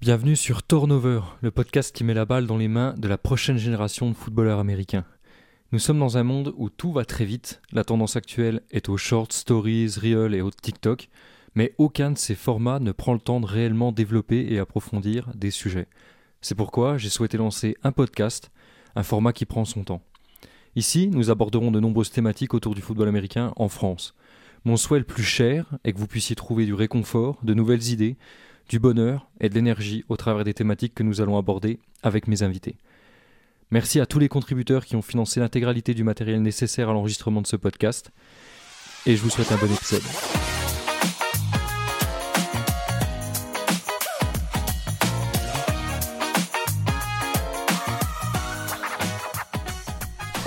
Bienvenue sur Turnover, le podcast qui met la balle dans les mains de la prochaine génération de footballeurs américains. Nous sommes dans un monde où tout va très vite, la tendance actuelle est aux short stories, reels et autres TikTok, mais aucun de ces formats ne prend le temps de réellement développer et approfondir des sujets. C'est pourquoi j'ai souhaité lancer un podcast, un format qui prend son temps. Ici, nous aborderons de nombreuses thématiques autour du football américain en France. Mon souhait le plus cher est que vous puissiez trouver du réconfort, de nouvelles idées, du bonheur et de l'énergie au travers des thématiques que nous allons aborder avec mes invités. Merci à tous les contributeurs qui ont financé l'intégralité du matériel nécessaire à l'enregistrement de ce podcast. Et je vous souhaite un bon épisode.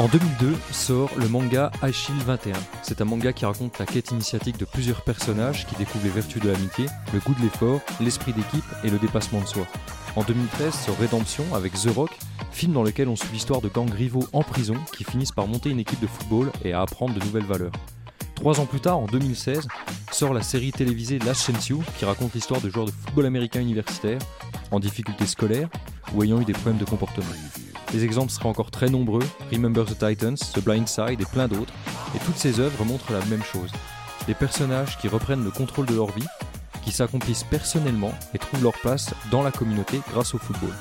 En 2002 sort le manga Aishil 21. C'est un manga qui raconte la quête initiatique de plusieurs personnages qui découvrent les vertus de l'amitié, le goût de l'effort, l'esprit d'équipe et le dépassement de soi. En 2013 sort Redemption avec The Rock, film dans lequel on suit l'histoire de gangs rivaux en prison qui finissent par monter une équipe de football et à apprendre de nouvelles valeurs. Trois ans plus tard, en 2016, sort la série télévisée You qui raconte l'histoire de joueurs de football américain universitaire en difficulté scolaire ou ayant eu des problèmes de comportement. Les exemples seraient encore très nombreux, Remember the Titans, The Blind Side et plein d'autres, et toutes ces œuvres montrent la même chose. Des personnages qui reprennent le contrôle de leur vie, qui s'accomplissent personnellement et trouvent leur place dans la communauté grâce au football.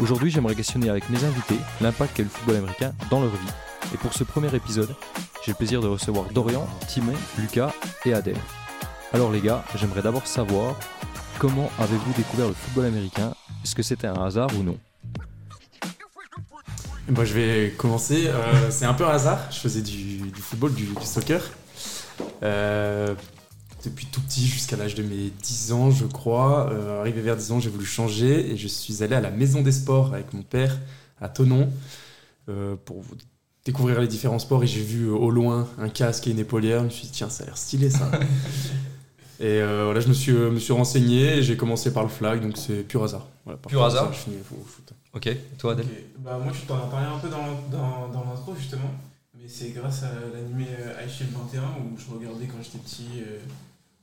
Aujourd'hui, j'aimerais questionner avec mes invités l'impact qu'a le football américain dans leur vie. Et pour ce premier épisode, j'ai le plaisir de recevoir Dorian, Timon, Lucas et Adèle. Alors les gars, j'aimerais d'abord savoir comment avez-vous découvert le football américain? Est-ce que c'était un hasard ou non? Bon, je vais commencer. Euh, c'est un peu un hasard. Je faisais du, du football, du, du soccer. Euh, depuis tout petit jusqu'à l'âge de mes 10 ans, je crois. Euh, arrivé vers 10 ans, j'ai voulu changer et je suis allé à la maison des sports avec mon père à Tonon pour découvrir les différents sports. Et j'ai vu au loin un casque et une épaulière. Je me suis dit, tiens, ça a l'air stylé ça. et voilà, je me suis, me suis renseigné et j'ai commencé par le flag, donc c'est pur hasard. Voilà, par Pur hasard ça, Je finis au foot. Ok, toi Adèle. Bah, moi, je t'en ai parlé un peu dans, dans, dans l'intro, justement. Mais c'est grâce à l'animé euh, High Shield 21 où je regardais quand j'étais petit, euh,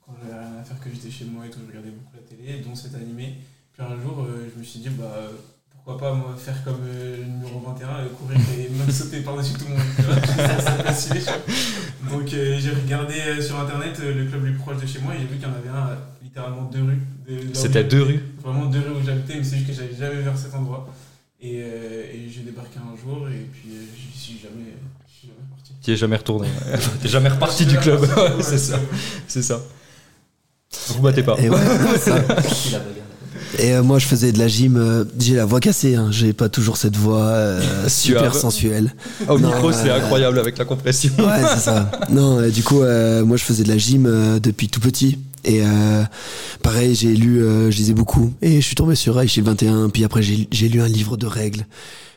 quand j'avais rien à faire, que j'étais chez moi et tout, je regardais beaucoup la télé, dont cet animé. Puis un jour, euh, je me suis dit, bah, pourquoi pas moi, faire comme euh, le numéro 21, et courir et même sauter par-dessus tout le monde. tu tu. Donc, euh, j'ai regardé euh, sur internet euh, le club le plus proche de chez moi et j'ai vu qu'il y en avait un à littéralement deux rues. de- C'était à deux rues Vraiment deux rues où j'habitais, mais c'est juste que j'avais jamais vers cet endroit. Et, euh, et j'ai débarqué un jour et puis euh, j'y suis jamais, suis jamais parti. Tu es jamais retourné. T'es jamais reparti du club. Ouais, c'est ça. C'est ça. Vous battez pas. Et ouais, ça. Et euh, moi, je faisais de la gym. euh, j'ai la voix cassée. Hein, j'ai pas toujours cette voix euh, super sensuelle. Au Non, micro, c'est incroyable avec la compression. Ouais, c'est ça. Non, du coup, moi, je faisais de la gym depuis tout petit. Et pareil, j'ai lu, je lisais beaucoup. Et je suis tombé sur Reich 21. Puis après, j'ai lu un livre de règles.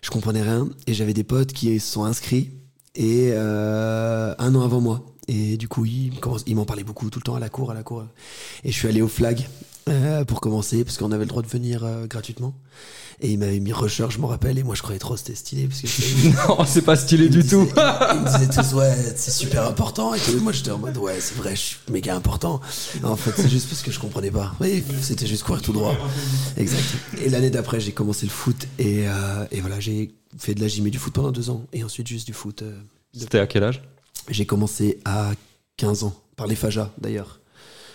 Je comprenais rien. Et j'avais des potes qui se sont inscrits. Et un an avant moi. Et du coup, ils m'en parlaient beaucoup tout le temps à la cour, à la cour. Et je suis allé au flag euh, pour commencer, parce qu'on avait le droit de venir euh, gratuitement. Et ils m'avaient mis rusher, je m'en rappelle. Et moi, je croyais trop c'était stylé. Parce que non, c'est pas stylé du tout. Ils me disaient tous, ouais, c'est super important. Et tout. moi, j'étais en mode, ouais, c'est vrai, je suis méga important. En fait, c'est juste parce que je comprenais pas. Oui, c'était juste courir tout droit. Exact. Et l'année d'après, j'ai commencé le foot. Et, euh, et voilà, j'ai fait de la gym et du foot pendant deux ans. Et ensuite, juste du foot. C'était à quel âge? J'ai commencé à 15 ans, par les Fajas d'ailleurs.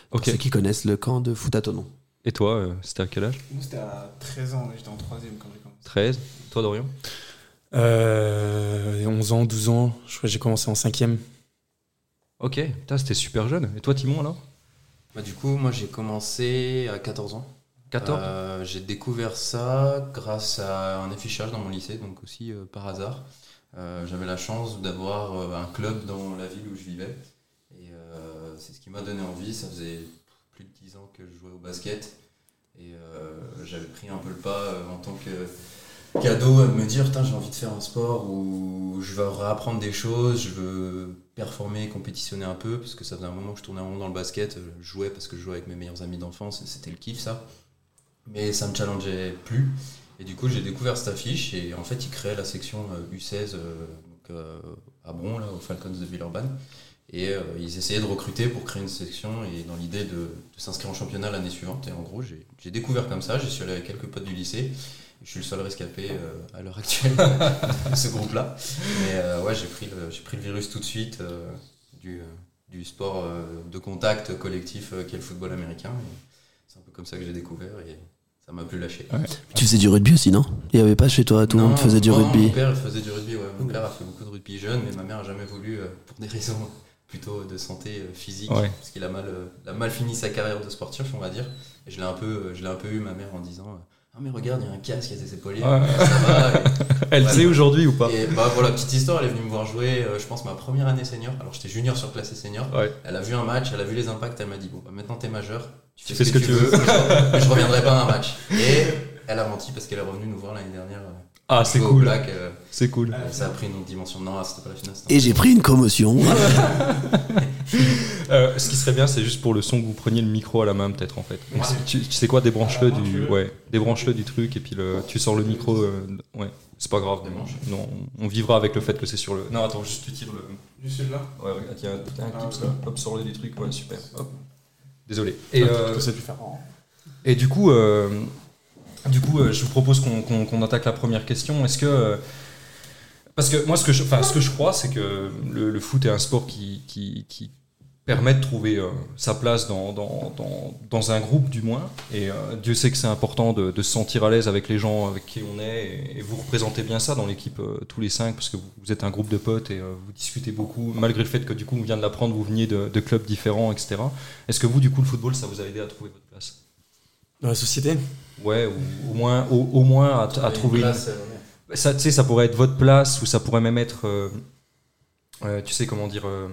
Pour Ok. ceux qui connaissent le camp de foot à Tonon. Et toi, euh, c'était à quel âge Moi c'était à 13 ans, j'étais en 3ème quand j'ai commencé. 13. Toi, Dorian Euh, 11 ans, 12 ans, je crois que j'ai commencé en 5ème. Ok, c'était super jeune. Et toi, Timon, alors Bah, du coup, moi j'ai commencé à 14 ans. 14 Euh, j'ai découvert ça grâce à un affichage dans mon lycée, donc aussi euh, par hasard. Euh, J'avais la chance d'avoir euh, un club dans la ville où je vivais. Euh, c'est ce qui m'a donné envie. Ça faisait plus de 10 ans que je jouais au basket. Et euh, j'avais pris un peu le pas euh, en tant que cadeau à me dire j'ai envie de faire un sport où je veux réapprendre des choses, je veux performer, compétitionner un peu, parce que ça faisait un moment que je tournais en rond dans le basket. Je jouais parce que je jouais avec mes meilleurs amis d'enfance, c'était le kiff ça. Mais ça me challengeait plus. Et du coup, j'ai découvert cette affiche, et en fait, ils créaient la section euh, U16 euh, donc, euh, à Bron, là, aux Falcons de Villeurbanne. Et euh, ils essayaient de recruter pour créer une section et dans l'idée de, de s'inscrire en championnat l'année suivante. Et en gros, j'ai j'ai découvert comme ça. J'y suis allé avec quelques potes du lycée. Je suis le seul rescapé euh, à l'heure actuelle de ce groupe-là. Mais euh, ouais, j'ai pris, le- j'ai pris le virus tout de suite euh, du, du sport euh, de contact collectif euh, qu'est le football américain. Et C'est un peu comme ça que j'ai découvert et ça m'a plus lâché. Tu faisais du rugby aussi, non? Il y avait pas chez toi, tout le monde faisait du non, rugby. Mon père faisait du rugby, ouais. Mon père a fait beaucoup de rugby jeune, mais ma mère a jamais voulu, euh, pour des raisons plutôt de santé euh, physique, Ouais. parce qu'il a mal, euh, il a mal fini sa carrière de sportif, on va dire. Et je l'ai un peu, euh, je l'ai un peu eu ma mère en disant, ah mais regarde, il y a un casque, il y a des épauliers, Ouais. ça va. Et- Elle Ouais. sait aujourd'hui ou pas Et bah voilà, petite histoire, elle est venue me voir jouer, je pense, ma première année senior. Alors j'étais junior sur classé senior. Ouais. Elle a vu un match, elle a vu les impacts, elle m'a dit Bon, bah, maintenant t'es majeur, tu fais ce que, tu veux, mais je reviendrai pas à un match. Et elle a menti parce qu'elle est revenue nous voir l'année dernière. Euh, Ah, c'est cool. Black, euh, C'est cool. ça a pris une autre dimension. Non, c'était pas la finale. Et j'ai pris une commotion. Euh, ce qui serait bien, c'est juste pour le son que vous preniez le micro à la main, peut-être en fait. Ouais. tu, tu sais quoi, débranche-le Ah, du, débranche-le. ouais, débranche-le du truc et puis le, tu sors le micro. euh, ouais, c'est pas grave. Débranche. Non, on vivra avec le fait que c'est sur le. Non, attends, juste tu tires le. Juste celui-là Ouais, regarde, il y a un, t'as un Ah, clip ok. là. Hop, sors-le du truc. Ouais, super. Hop. Désolé. Et, euh, en- et du coup, euh, du coup, euh, je vous propose qu'on attaque la première question. Est-ce que euh, parce que moi, ce que je, ce que je crois, c'est que le, foot est un sport qui, permet de trouver euh, sa place dans, un groupe du moins. Et Dieu sait que c'est important de, se sentir à l'aise avec les gens avec qui on est. Et, vous représentez bien ça dans l'équipe tous les cinq parce que vous, êtes un groupe de potes et vous discutez beaucoup, malgré le fait que du coup, on vient de l'apprendre, vous veniez de clubs différents, etc. Est-ce que vous, du coup, le football, ça vous a aidé à trouver votre place? Dans la société Ouais, ou au moins, au, au moins à, à trouver. une- Ça, tu sais, ça pourrait être votre place ou ça pourrait même être, euh, euh, tu sais comment dire, euh,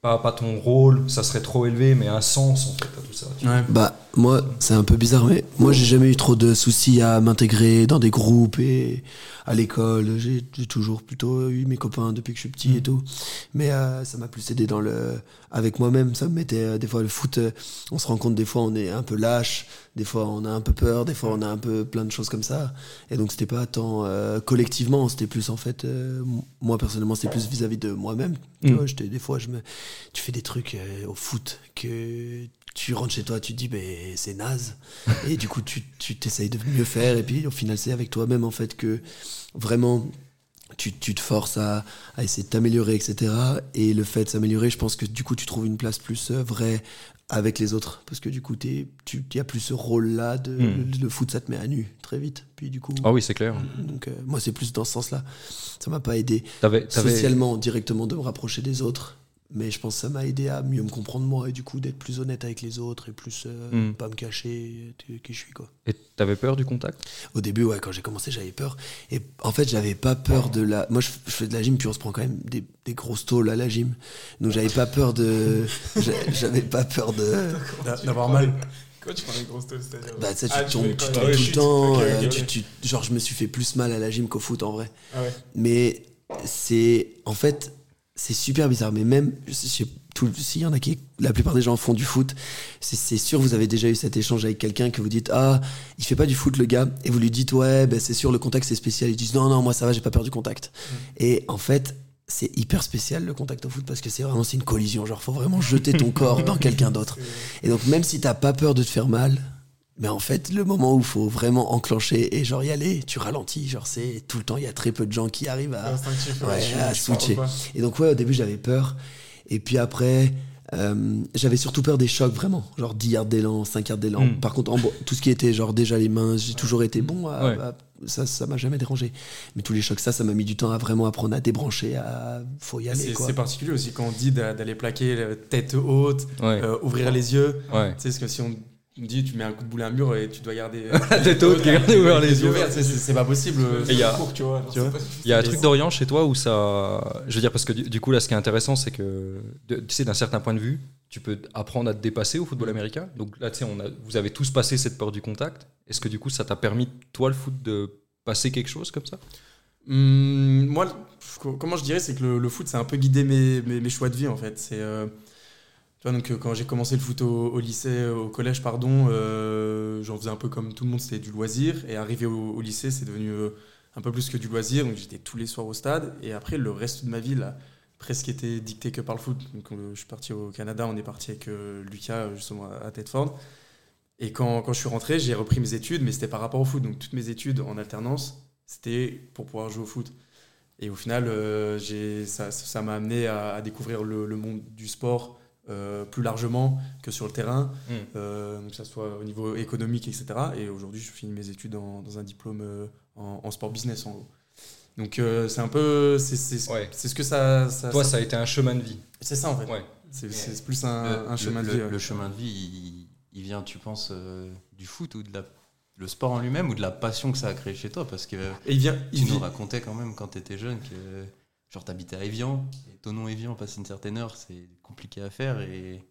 pas, pas ton rôle, ça serait trop élevé, mais un sens en fait à tout ça. Ouais. Bah, moi, c'est un peu bizarre, mais moi, j'ai jamais eu trop de soucis à m'intégrer dans des groupes et à l'école. J'ai toujours plutôt eu mes copains depuis que je suis petit et tout. Mais euh, ça m'a plus aidé dans le. Avec moi-même, ça me mettait. euh, des fois, le foot, euh, on se rend compte, des fois, on est un peu lâche, des fois, on a un peu peur, des fois, on a un peu plein de choses comme ça. Et donc, c'était pas tant euh, collectivement, c'était plus en fait. euh, moi, personnellement, c'était plus vis-à-vis de moi-même. Tu Mm. vois, j'étais- des fois, je me tu fais des trucs euh, au foot que tu rentres chez toi, tu te dis, mais c'est naze. et du coup, tu tu t'essayes de mieux faire. Et puis, au final, c'est avec toi-même, en fait, que vraiment, tu, tu te forces à, à essayer de t'améliorer, etc. Et le fait de s'améliorer, je pense que du coup, tu trouves une place plus euh, vraie avec les autres. Parce que du coup, tu n'y a plus ce rôle-là. De, Mm. le, le foot, ça te met à nu très vite. Puis du coup, Ah oui, c'est clair. donc, euh, moi, c'est plus dans ce sens-là. Ça m'a pas aidé t'avais- socialement directement de me rapprocher des autres mais je pense que ça m'a aidé à mieux me comprendre moi et du coup d'être plus honnête avec les autres et plus euh, Mm. pas me cacher qui je suis quoi Et t'avais peur du contact? Au début ouais quand j'ai commencé j'avais peur et en fait j'avais pas peur de la moi je, je fais de la gym puis on se prend quand même des, des grosses tôles à la gym donc j'avais pas peur de j'a- j'avais pas peur de D'a- D'avoir mal. Quoi, tu prends grosses toasts, c'est-à-dire bah tu sais, tu Ah, tombes tu tombes ouais, tout le temps euh, ok. tu- tu- genre je me suis fait plus mal à la gym qu'au foot en vrai Ah ouais. Mais c'est en fait c'est super bizarre. Mais même je tout- s'il y en a qui la plupart des gens font du foot, c'est sûr vous avez déjà eu cet échange avec quelqu'un que vous dites ah il fait pas du foot le gars et vous lui dites ouais ben c'est sûr le contact c'est spécial. Ils disent non non moi ça va j'ai pas peur du contact. Et en fait c'est hyper spécial le contact au foot parce que c'est vraiment c'est une collision genre faut vraiment jeter ton corps dans quelqu'un d'autre. Et donc même si t'as pas peur de te faire mal, mais en fait, le moment où il faut vraiment enclencher et genre y aller, tu ralentis. Genre, c'est tout le temps, il y a très peu de gens qui arrivent à. Ouais, à switcher. Et donc, ouais, au début, j'avais peur. Et puis après, euh, j'avais surtout peur des chocs, vraiment. Genre 10 yards d'élan, 5 yards d'élan. Mm. Par contre, en tout ce qui était genre déjà les mains, j'ai toujours été bon. à- Ouais. à- ça, ça m'a jamais dérangé. Mais tous les chocs, ça, ça m'a mis du temps à vraiment apprendre à débrancher, à. Faut y aller, C'est particulier aussi quand on dit d'a- d'aller plaquer la tête haute, Ouais. euh, ouvrir les yeux. ouais. Tu sais, parce que si on me dit tu mets un coup de boule à un mur et tu dois garder. La tête haute, garder ouvert les yeux. ouverts, c'est pas possible. Et il y a- Cours, tu vois. Tu vois Il y a un truc d'Orient chez toi où ça. Je veux dire, parce que du, du coup, là, ce qui est intéressant, c'est que, de- tu sais, d'un certain point de vue, tu peux apprendre à te dépasser au football américain. Donc là, tu sais, on a, vous avez tous passé cette peur du contact. Est-ce que du coup, ça t'a permis, toi, le foot, de passer quelque chose comme ça? Hum, moi, comment je dirais, c'est que le, le foot, c'est un peu guidé mes, mes, mes choix de vie, en fait. C'est, euh, donc euh, quand j'ai commencé le foot au, lycée, au collège, pardon, euh, j'en faisais un peu comme tout le monde, c'était du loisir. Et arrivé au, lycée, c'est devenu euh, un peu plus que du loisir. Donc j'étais tous les soirs au stade. Et après, le reste de ma vie, la presque été dicté que par le foot. Donc, euh, je suis parti au Canada, on est parti avec euh, Lucas justement à Tedford. Et quand, quand je suis rentré, j'ai repris mes études, mais c'était par rapport au foot. Donc toutes mes études en alternance, c'était pour pouvoir jouer au foot. Et au final, euh, ça m'a amené à, découvrir le monde du sport euh, plus largement que sur le terrain, Mm. euh, donc que ce soit au niveau économique, etc. Et aujourd'hui, je finis mes études en- dans un diplôme euh, en, en sport business, en gros. Donc euh, c'est un peu, c'est c'est- Ouais. c'est ce que ça, ça- Toi, ça- ça a été un chemin de vie. c'est ça en fait. Ouais. C'est plus un, Le- un chemin le, de vie. le- ouais. le chemin de vie, il, il vient, tu penses, euh, du foot ou de la, le sport en lui-même ou de la passion que ça a créé chez toi? Parce que Et il vient, tu nous racontais quand même quand tu étais jeune que genre t'habitais à Evian et Tonon Evian, passer une certaine heure, c'est compliqué à faire et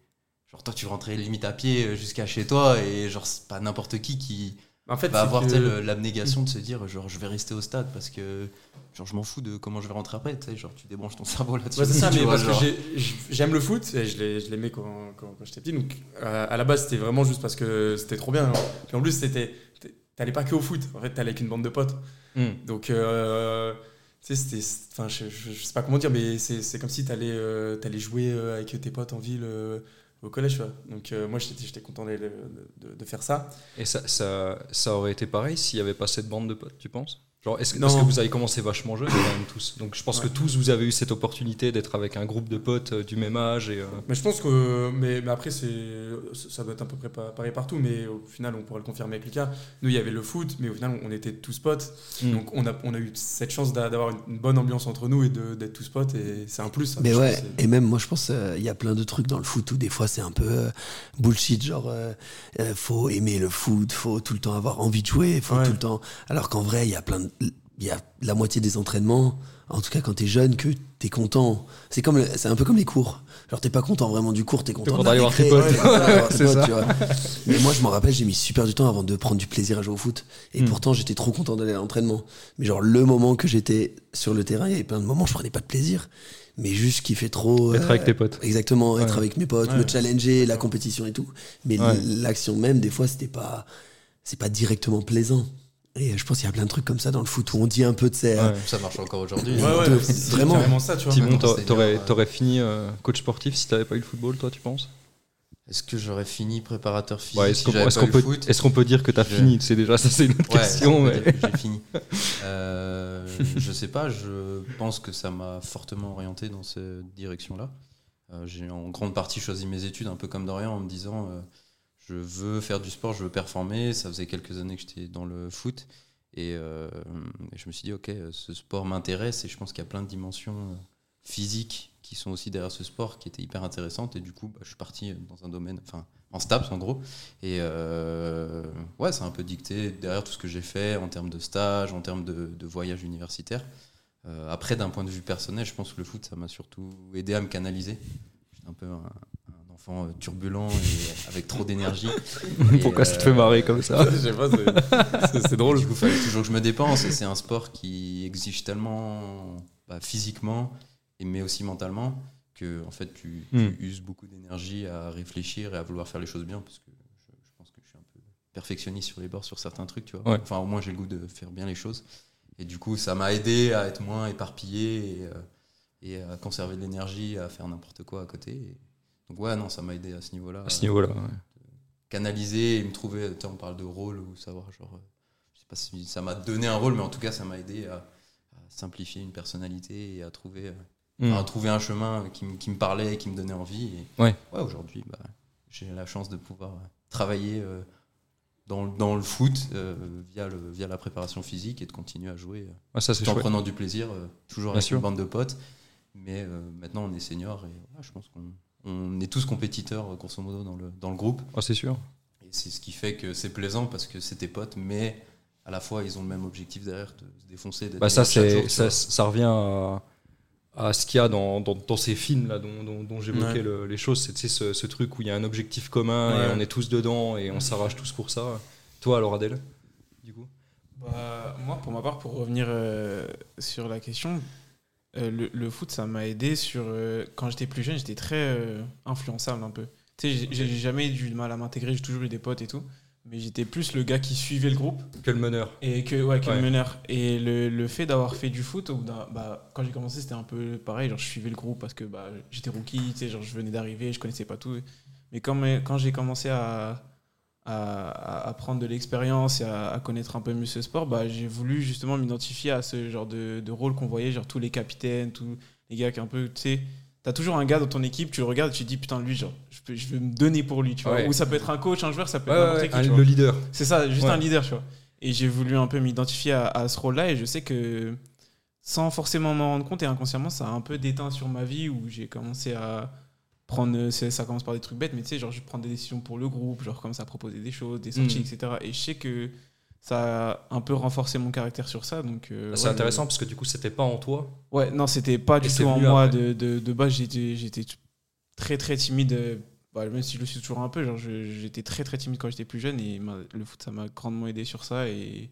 genre toi tu rentrais limite à pied euh, jusqu'à chez toi et genre c'est pas n'importe qui qui en fait, va avoir que- l'abnégation de se dire genre je vais rester au stade parce que genre je m'en fous de comment je vais rentrer après, tu sais, genre tu débranches ton cerveau là-dessus. Ouais, c'est ça, mais vois, parce genre. que j'aime le foot et je l'ai- je l'aimais quand, quand, quand j'étais petit. Donc euh, à la base, c'était vraiment juste parce que c'était trop bien. Puis en plus, c'était t'allais pas que au foot. En fait, t'allais avec une bande de potes. Mm. Donc euh, tu. Enfin, je, sais pas comment dire, mais c'est comme si t'allais euh, jouer euh, avec tes potes en ville. euh, au collège, tu vois. Donc euh, moi j'étais content de, de- de faire ça. Et ça, ça, ça aurait été pareil s'il n'y avait pas cette bande de potes, tu penses? Genre, est-ce que, Non. parce que vous avez commencé vachement jeune quand même tous. Donc je pense Ouais. que tous vous avez eu cette opportunité d'être avec un groupe de potes euh, du même âge et euh, Mais je pense que. Mais, mais après, c'est ça doit être à peu près pa- pareil partout, mais au final, on pourra le confirmer avec Lucas. Nous, il y avait le foot, mais au final, on était tous potes. Mm. Donc, on a, on a eu cette chance d'a- d'avoir une bonne ambiance entre nous et de- d'être tous potes, et c'est un plus. ça. Mais ouais, et même moi je pense euh, il y a plein de trucs dans le foot où des fois c'est un peu euh, bullshit, genre euh, euh, faut aimer le foot, faut tout le temps avoir envie de jouer, faut Ouais. tout le temps. Alors qu'en vrai, il y a plein de- il y a la moitié des entraînements, en tout cas quand t'es jeune, que t'es content. C'est comme c'est un peu comme les cours. Genre t'es pas content vraiment du cours, t'es content de d'aller voir tes potes. c'est ça, tu vois. Mais moi je m'en rappelle, j'ai mis super du temps avant de prendre du plaisir à jouer au foot. Et Mm. pourtant j'étais trop content d'aller à l'entraînement. Mais genre le moment que j'étais sur le terrain, il y avait plein de moments où je prenais pas de plaisir. Mais juste qui fait trop. être euh, avec tes potes. Exactement, être Ouais. avec mes potes, Ouais. me challenger, la compétition et tout. Mais Ouais. l'action même, des fois, c'était pas, c'est pas directement plaisant. Et je pense qu'il y a plein de trucs comme ça dans le foot où on dit un peu de ces. Ouais. Ça marche encore aujourd'hui. Ouais, vraiment. carrément ça, tu vois. C'est t'aurais euh. fini euh, coach sportif si t'avais pas eu le football, toi, tu penses? Est-ce que j'aurais fini préparateur physique Ouais, Est-ce si qu'on qu'on eu peut, le foot? est-ce qu'on peut dire que t'as Je- fini? C'est déjà ça, c'est une autre Ouais, question. j'ai fini. Euh, je sais pas, je pense que ça m'a fortement orienté dans cette direction-là. Euh, j'ai en grande partie choisi mes études, un peu comme Dorian, en me disant euh, je veux faire du sport, je veux performer. Ça faisait quelques années que j'étais dans le foot. Et, euh, je me suis dit, ok, ce sport m'intéresse et je pense qu'il y a plein de dimensions euh, physiques qui sont aussi derrière ce sport qui étaient hyper intéressantes. Et du coup, bah, je suis parti dans un domaine, enfin, en STAPS en gros. Et euh, ouais, c'est un peu dicté derrière tout ce que j'ai fait en termes de stage, en termes de, voyage universitaire. Après, d'un point de vue personnel, je pense que le foot, ça m'a surtout aidé à me canaliser. J'étais un peu un enfant euh, turbulent et avec trop d'énergie. Pourquoi ça te euh, fait marrer comme ça Je sais pas, c'est- drôle. Du coup, fallait toujours que je me dépense. Et c'est un sport qui exige tellement bah, physiquement, mais aussi mentalement, que en fait, tu, tu Hmm. uses beaucoup d'énergie à réfléchir et à vouloir faire les choses bien. Parce que je, je pense que je suis un peu perfectionniste sur les bords sur certains trucs, tu vois. Ouais. Enfin, au moins, j'ai le goût de faire bien les choses. Et du coup, ça m'a aidé à être moins éparpillé et, euh, et à conserver de l'énergie, à faire n'importe quoi à côté. Et donc, ouais, non, ça m'a aidé à ce niveau-là. À ce niveau-là. ouais. canaliser et me trouver. tu sais, On parle de rôle ou savoir, genre, euh, je sais pas si ça m'a donné un rôle, mais en tout cas, ça m'a aidé à, à simplifier une personnalité et à trouver, euh, Mm. à trouver un chemin qui, me- qui me parlait, qui me donnait envie. Et, Ouais. aujourd'hui, bah, j'ai la chance de pouvoir euh, travailler euh, dans, le- dans le foot euh, via, le, via la préparation physique et de continuer à jouer euh, Ouais, ça, c'est tout en chouette. prenant du plaisir, euh, toujours Bien avec sûr. une bande de potes. Mais euh, maintenant, on est senior et ouais, je pense qu'on on est tous compétiteurs, euh, grosso modo, dans le, dans le groupe. Ah, c'est sûr. Et c'est ce qui fait que c'est plaisant parce que c'est tes potes, mais à la fois ils ont le même objectif derrière, de se défoncer. d'être Bah, ça, jour, ça, revient à, à ce qu'il y a dans, dans, dans ces films là, dont, dont, dont j'évoquais Ouais. le- les choses. C'est ce, ce truc où il y a un objectif commun Ouais. et on est tous dedans et on s'arrache tous pour ça. Toi, alors, Adèle Du coup? Bah, moi, pour ma part, pour revenir euh, sur la question, euh, le, le foot, ça m'a aidé sur. euh, quand j'étais plus jeune, j'étais très euh, influençable un peu. Tu sais, j'ai- jamais eu du mal à m'intégrer, j'ai toujours eu des potes et tout. mais j'étais plus le gars qui suivait le groupe Que le meneur. et que ouais, que le meneur. Et le, le fait d'avoir fait du foot, bah, quand j'ai commencé, c'était un peu pareil. Genre, je suivais le groupe parce que bah, j'étais rookie, tu sais, genre, je venais d'arriver, je connaissais pas tout. Mais quand, mais- quand j'ai commencé à, à, prendre de l'expérience et à, à connaître un peu mieux ce sport, bah, j'ai voulu justement m'identifier à ce genre de, de rôle qu'on voyait, genre tous les capitaines, tous les gars qui un peu, tu sais. T'as toujours un gars dans ton équipe, tu le regardes et tu te dis putain, lui, genre, je, peux, je veux me donner pour lui, tu vois. Ouais. Ou ça peut être un coach, un joueur, ça peut Ouais, être ouais, n'importe ouais, qui, un- tu vois. le leader. C'est ça, juste Ouais. un leader, tu vois. Et j'ai voulu un peu m'identifier à, à ce rôle-là et je sais que sans forcément m'en rendre compte et inconsciemment, ça a un peu déteint sur ma vie où j'ai commencé à prendre. c'est- Ça commence par des trucs bêtes, mais tu sais, genre je prends des décisions pour le groupe, genre commence à proposer des choses, des sorties, Mm. etc. Et je sais que ça a un peu renforcé mon caractère sur ça. Donc, euh, C'est ouais, intéressant parce que du coup, c'était pas en toi. Ouais, non, c'était pas du Et c'est tout en moi. De, de, de base, j'étais j'étais très très timide. euh, bah, même si je le suis toujours un peu, genre j'étais très très timide quand j'étais plus jeune et le foot ça m'a grandement aidé sur ça et,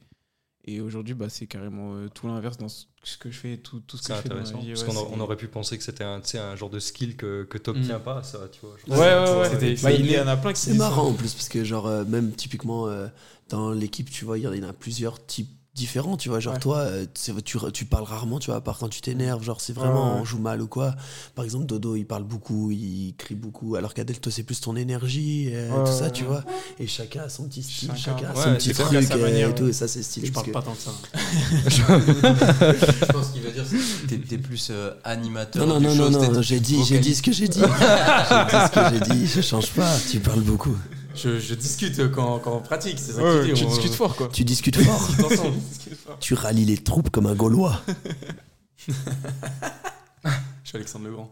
et aujourd'hui bah, c'est carrément euh, tout l'inverse dans ce ce que je fais, tout, tout ce que je fais dans ma vie. parce ouais, qu'on on aurait pu penser que c'était un, tu sais, un genre de skill que, que t'obtiens Mm. pas, ça, tu vois. Ouais, ouais, ouais. Bah, il y en a plein qui C'est marrant ça. en plus parce que genre euh, même typiquement euh, dans l'équipe tu vois il y en a plusieurs types différents tu vois genre Ouais. toi euh, tu, tu parles rarement tu vois à part quand tu t'énerves genre c'est vraiment Ouais, ouais. on joue mal ou quoi par exemple Dodo il parle beaucoup il crie beaucoup alors qu'Adel toi c'est plus ton énergie euh, Ouais, tout ça ouais, tu vois et chacun a son petit style Chacun- chacun a Ouais, son petit truc sa euh, manière, et tout ouais. et ça c'est stylé Je parle que- pas tant que ça. Je pense qu'il va dire c'est t'es, t'es plus euh, animateur. non non du non non, non j'ai dit j'ai dit ce que j'ai dit j'ai dit ce que j'ai dit je change pas tu parles beaucoup Je, je discute quand, quand on pratique, c'est ça Ouais, dit. tu on- discutes fort quoi. tu discutes fort tu rallies les troupes comme un Gaulois Je suis Alexandre Legrand.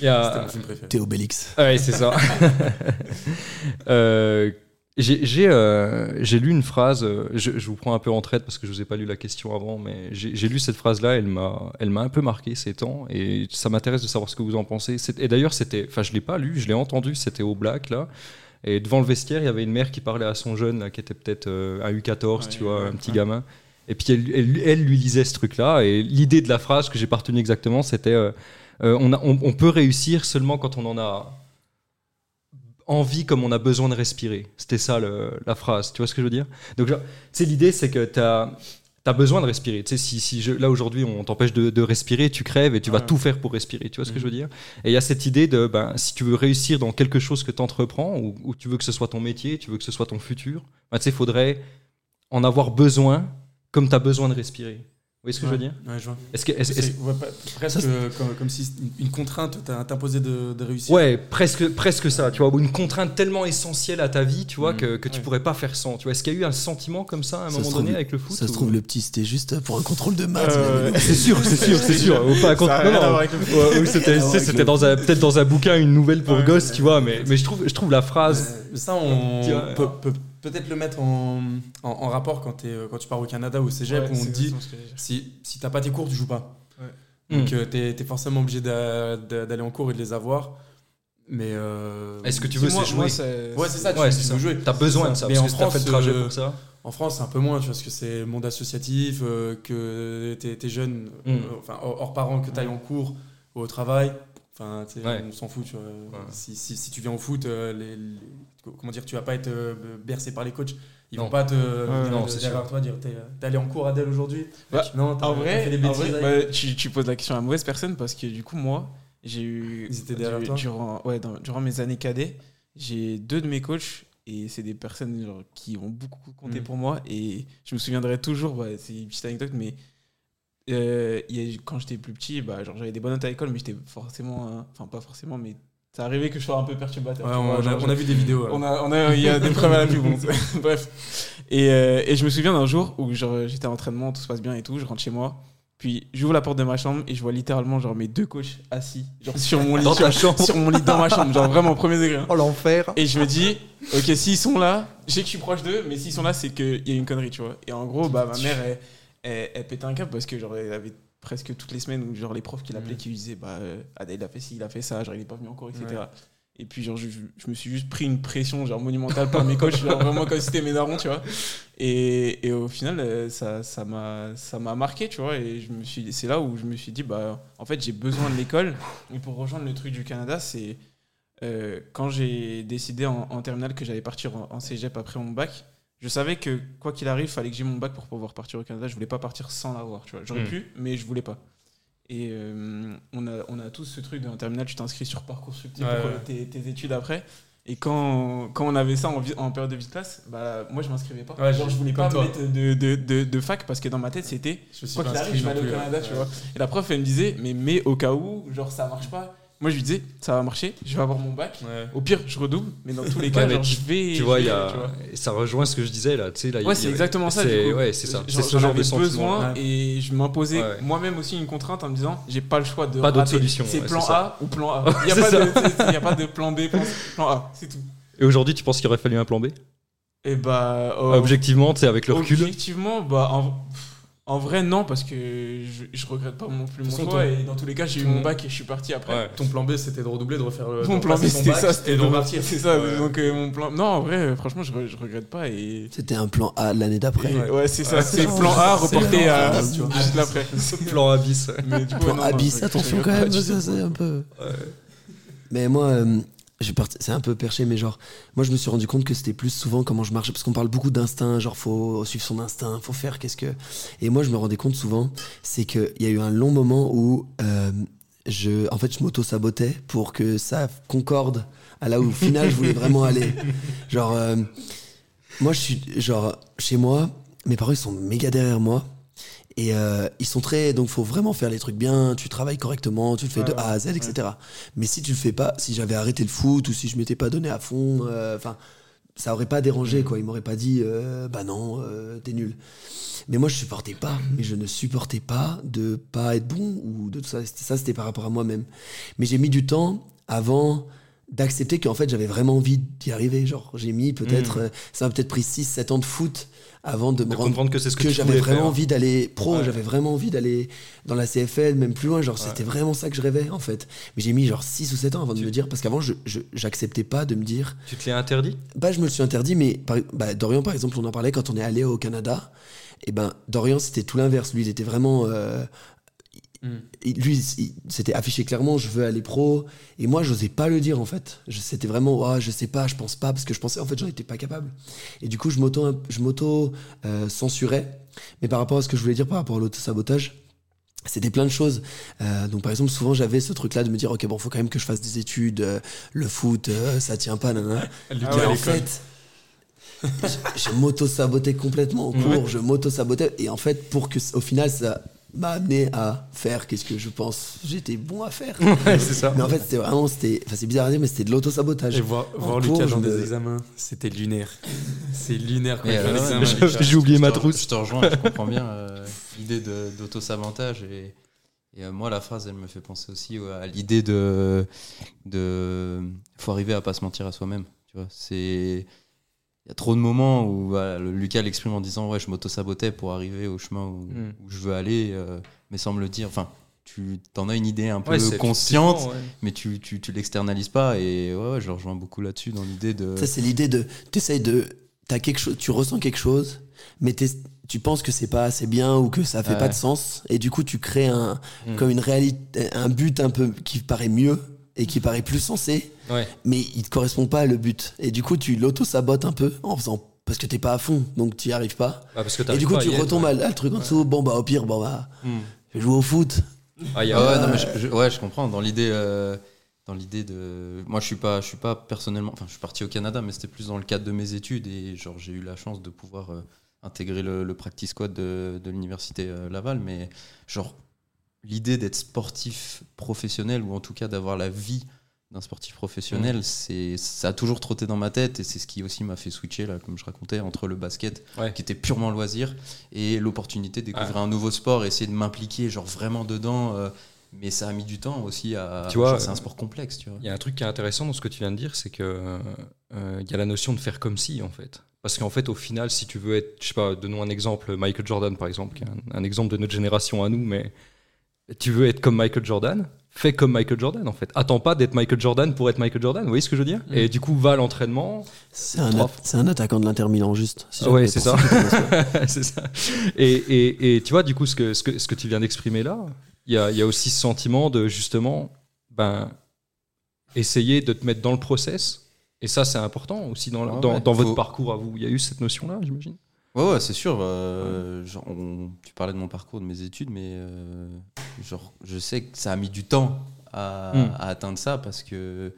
Il y a- C'était mon film préféré. t'es Obélix Ouais, c'est ça. Euh, j'ai j'ai, euh, j'ai lu une phrase, euh, je, je vous prends un peu en traite parce que je vous ai pas lu la question avant, mais j'ai lu cette phrase-là, elle m'a elle m'a un peu marqué ces temps et ça m'intéresse de savoir ce que vous en pensez. Et d'ailleurs, c'était, enfin, je l'ai pas lu, je l'ai entendu, c'était au Black là. Et devant le vestiaire, il y avait une mère qui parlait à son jeune, là, qui était peut-être euh, un U14, tu vois, ouais, un petit ouais. gamin. Et puis elle, elle- elle lui lisait ce truc-là. Et l'idée de la phrase que j'ai pas retenue exactement, c'était euh, euh, on, a- on- on peut réussir seulement quand on en a envie comme on a besoin de respirer. C'était ça le- la phrase, tu vois ce que je veux dire? Donc, sais, l'idée, c'est que tu as, besoin de respirer. Tu sais, si, si je- là, aujourd'hui, on t'empêche de, de respirer, tu crèves et tu vas tout faire pour respirer. Tu vois ce que Mhm. je veux dire? Et il y a cette idée de, ben, si tu veux réussir dans quelque chose que tu entreprends, ou, ou tu veux que ce soit ton métier, tu veux que ce soit ton futur, ben, tu sais, il faudrait en avoir besoin comme tu as besoin de respirer. Vous voyez ce que je veux dire Ouais, je vois. Est-ce que, est-ce- est-ce- C'est ouais, pas- presque Ça, euh, comme, comme si une- contrainte t'a- t'imposait de, de réussir. Ouais, presque, presque ça, tu vois, ou une contrainte tellement essentielle à ta vie, tu vois, Mm. que, que tu pourrais pas faire sans. Tu vois, est-ce qu'il y a eu un sentiment comme ça à un Ça moment donné trouve- avec le foot Ça se ou- trouve, le petit, c'était juste pour un contrôle de maths. Euh, C'est sûr, c'est sûr, c'est sûr. Ou pas un rien non, non. Ouais, ou c'était, c'était dans un, peut-être dans un bouquin une nouvelle pour Ouais, gosses, ouais. tu vois, mais, mais je trouve, je trouve la phrase. Ça, on peut peut-être le mettre en, en, en rapport quand, euh, quand tu pars au Canada ou au cégep, Ouais, où on te dit si, si t'as pas tes cours, tu joues pas. Donc euh, t'es es forcément obligé d'a- d'a- d'aller en cours et de les avoir. Mais. euh, Est-ce que tu veux, c'est jouer Ouais, c'est ça, tu, Ouais, tu ça. veux jouer. T'as besoin de ça, Mais parce en que t'as fait le France, trajet euh, pour ça. En France, c'est un peu moins, tu vois, parce que c'est le monde associatif, euh, que t'es es jeune, Mm. euh, enfin, hors parents, que t'ailles en cours ou au travail. Enfin, tu Ouais. on s'en fout, tu vois. Ouais. Si, si, si tu viens au foot, euh, les, les- comment dire, tu vas pas être euh, bercé par les coachs. Ils Non. vont pas te non, c'est derrière toi dire t'es allé en cours Adèle aujourd'hui Bah, Non, t'as En vrai, fait des en bêtises. vrai, bah, tu, tu poses la question à la mauvaise personne parce que du coup, moi, j'ai eu. Ils étaient derrière du- toi durant, ouais, dans- durant mes années cadets, j'ai deux de mes coachs et c'est des personnes genre, qui ont beaucoup compté Mm. pour moi et je me souviendrai toujours, bah, c'est une petite anecdote, mais euh, il y a- quand j'étais plus petit, bah, genre, j'avais des bonnes notes à l'école, mais j'étais forcément. Enfin, pas forcément, mais ça arrivait que je sois un peu perturbateur. Ouais, on, vois, a, genre, on a vu des vidéos. ouais. on a, on a, il y a des preuves à la pub. bon, c'est- Bref. Et, euh, et je me souviens d'un jour où genre, j'étais à l'entraînement, tout se passe bien et tout, je rentre chez moi. Puis j'ouvre la porte de ma chambre et je vois littéralement genre mes deux coachs assis genre sur mon lit Dans ta sur, chambre. sur mon lit dans ma chambre genre vraiment au premier degré hein. Oh l'enfer et je me dis ok s'ils sont là je sais que je suis proche d'eux mais s'ils sont là c'est qu'il y a une connerie tu vois et en gros bah ma mère elle, elle, elle pétait un câble parce que genre elle avait presque toutes les semaines où genre les profs qui l'appelaient Mhm. qui lui disaient bah euh, Adèle il a fait ci il a fait ça genre il est pas venu en cours etc Ouais. et puis genre je, je- me suis juste pris une pression genre monumentale par mes coachs genre vraiment comme si c'était mes darons tu vois et, et au final euh, ça ça m'a ça m'a marqué tu vois et je me suis c'est là où je me suis dit bah en fait j'ai besoin de l'école et pour rejoindre le truc du Canada c'est euh, quand j'ai décidé en, en terminale que j'allais partir en, en cégep après mon bac, je savais que quoi qu'il arrive, fallait que j'ai mon bac pour pouvoir partir au Canada. Je voulais pas partir sans l'avoir, tu vois. J'aurais Mm. pu, mais je voulais pas. Et euh, on, a, on a tous ce truc de en terminale, tu t'inscris sur Parcoursup Ouais, pour ouais. tes, tes études après. Et quand, quand on avait ça en, période de vie de classe, bah, moi je m'inscrivais pas. Ouais, Genre, je- je voulais pas toi. mettre de, de, de, de fac parce que dans ma tête c'était quoi qu'il arrive, je vais aller au Canada, tu vois. Et la prof, elle me disait, mais mets au cas où, genre ça marche pas. Moi, je lui disais, ça va marcher, je vais avoir mon bac. Ouais. Au pire, je redouble, mais dans tous les cas, Ouais, mais genre, tu- je vais. Tu vois, je y a, tu vois. ça rejoint ce que je disais là. Tu sais, là il y Ouais, c'est exactement ça. c'est-. Ouais, c'est ça. C'est ce genre de besoin et je m'imposais moi-même aussi une contrainte en me disant, j'ai pas le choix de. Pas d'autre solution, C'est plan. A ou plan A. Il n'y a, pas de- plan B, plan, plan A, c'est tout. Et aujourd'hui, tu penses qu'il aurait fallu un plan B? Et bah. euh, Objectivement, tu sais, avec le recul. Objectivement, bah, en, vrai, non, parce que je, je regrette pas non plus mon façon, choix. ton- Et dans tous les cas, j'ai eu mon bac et je suis parti après. Ouais. Ton plan B, c'était de redoubler, de refaire le. Mon de plan B, c'était ça, c'était de repartir. C'est ça. Ouais. Donc, euh, mon plan. Non, en vrai, franchement, je, je regrette pas. Et. C'était un plan A l'année d'après. ouais, c'est ça. C'est plan. A C'est reporté plan à A, tu vois. juste après. plan Abyss. Mais du coup, Plan Abyss, attention quand même, c'est un peu. Mais moi, euh, c'est un peu perché, mais genre, moi je me suis rendu compte que c'était plus souvent comment je marchais, parce qu'on parle beaucoup d'instinct, genre faut suivre son instinct, faut faire qu'est-ce que. Et moi je me rendais compte souvent, c'est qu'il y a eu un long moment où euh, je, en fait, je m'auto-sabotais pour que ça concorde à là où au final je voulais vraiment aller. Genre, euh, moi je suis, genre, chez moi, mes parents ils sont méga derrière moi. Et euh, ils sont très. Donc, faut vraiment faire les trucs bien. Tu travailles correctement, tu le fais de ouais, A à Z, etc. Mais si tu le fais pas, si j'avais arrêté le foot ou si je m'étais pas donné à fond, euh, enfin, ça aurait pas dérangé, quoi. Ils m'auraient pas dit, euh, bah non, t'es nul. Mais moi, je supportais pas. Mais je ne supportais pas de pas être bon ou de tout ça. C'était- Ça, c'était par rapport à moi-même. Mais j'ai mis du temps avant d'accepter qu'en fait, j'avais vraiment envie d'y arriver. Genre, j'ai mis peut-être. Mm. euh, ça m'a peut-être pris 6-7 ans de foot avant de me rendre comprendre que c'est ce que, j'avais vraiment faire. envie d'aller pro, Ouais. j'avais vraiment envie d'aller dans la CFL, même plus loin. Genre, c'était vraiment ça que je rêvais, en fait. Mais j'ai mis genre 6 ou 7 ans avant de me dire, parce qu'avant, je, j'acceptais pas de me dire, Tu te l'as interdit? Bah, je me le suis interdit, mais par- bah, Dorian, par exemple, on en parlait quand on est allé au Canada. Et ben, Dorian, c'était tout l'inverse. Lui, il était vraiment. euh, Mm. lui, il s'était affiché clairement, je veux aller pro. Et moi, j'osais pas le dire, en fait. C'était vraiment, ah, je sais pas, je pense pas, parce que je pensais, en fait, j'en étais pas capable. Et du coup, je m'auto, je m'auto euh, censurais. Mais par rapport à ce que je voulais dire par rapport à l'auto-sabotage, c'était plein de choses. Euh, donc, par exemple, souvent, j'avais ce truc-là de me dire, ok, bon, faut quand même que je fasse des études, euh, le foot, euh, ça tient pas, nanana. Ah ouais, Mais en fait, je, je m'auto-sabotais complètement au cours, je m'auto-sabotais. Et en fait, pour que, au final, ça m'a amené à faire qu'est-ce que je pense j'étais bon à faire. Ouais, c'est ça. Mais en fait, c'était vraiment, c'était, enfin, c'est bizarre à dire, mais c'était de l'auto-sabotage. Et voir, En voir cours, Lucas dans me- des examens, c'était lunaire. C'est lunaire quand ouais, j'ai- oublié ma trousse. Je te rejoins, je comprends bien euh, l'idée de- d'auto-sabotage. Et, et, euh, moi, la phrase, elle me fait penser aussi ouais, à l'idée de. de faut arriver à pas se mentir à soi-même. Tu vois, c'est. Il y a trop de moments où voilà, le- Lucas l'exprime en disant Ouais, je m'auto-sabotais pour arriver au chemin où, Mm. où je veux aller, euh, mais sans me le dire. Enfin, tu en as une idée un peu Ouais, consciente, ouais. mais tu, tu, tu l'externalises pas. Et ouais, ouais, je rejoins beaucoup là-dessus dans l'idée de. Ça, c'est l'idée de, t'essayes de, t'as quelque chose, tu ressens quelque chose, mais t'es- tu penses que c'est pas assez bien ou que ça fait Ouais. pas de sens, et du coup, tu crées un, Mm. comme une réalité, un but un peu qui paraît mieux et qui paraît plus sensé, Ouais. mais il te correspond pas à le but. Et du coup, tu l'auto-sabotes un peu en faisant, parce que t'es pas à fond, donc tu y arrives pas. Ah, parce que Et du coup, tu retombes ouais. à, à le truc en dessous, bon bah au pire, bon bah, Mm. je vais jouer au foot. Ah, il y a- Ah ouais, Euh, non, mais je, je- ouais, je comprends. Dans l'idée, euh, dans l'idée de, moi, je suis pas, je suis pas personnellement, enfin, je suis parti au Canada, mais c'était plus dans le cadre de mes études et genre j'ai eu la chance de pouvoir euh, intégrer le, le practice squad de, de l'université euh, Laval, mais genre l'idée d'être sportif professionnel ou en tout cas d'avoir la vie d'un sportif professionnel, Mm. c'est ça a toujours trotté dans ma tête et c'est ce qui aussi m'a fait switcher là, comme je racontais, entre le basket Ouais. qui était purement loisir et l'opportunité de découvrir un nouveau sport, essayer de m'impliquer genre vraiment dedans. euh, mais ça a mis du temps aussi à. Tu vois, c'est un euh, sport complexe, tu vois. Il y a un truc qui est intéressant dans ce que tu viens de dire, c'est que euh, il y a la notion de faire comme si, en fait. Parce qu'en fait, au final, si tu veux être, je sais pas, donnons un exemple, Michael Jordan, par exemple, qui est un, un exemple de notre génération à nous, mais tu veux être comme Michael Jordan, fais comme Michael Jordan, en fait. Attends pas d'être Michael Jordan pour être Michael Jordan, vous voyez ce que je veux dire? Et du coup, va à l'entraînement, C'est un, attaquant de l'Inter Milan, juste. si Ouais, c'est ça. c'est ça. Et, et, et tu vois, du coup, ce que, ce que, ce que tu viens d'exprimer là, il y a, il y a aussi ce sentiment de justement, ben, essayer de te mettre dans le process. Et ça, c'est important aussi dans, Ouais, dans, ouais. dans votre Faut- parcours à vous. Il y a eu cette notion-là, j'imagine Ouais, ouais, c'est sûr. euh, genre, on- tu parlais de mon parcours, de mes études, mais euh, genre, je sais que ça a mis du temps à, Mm. à atteindre ça parce que,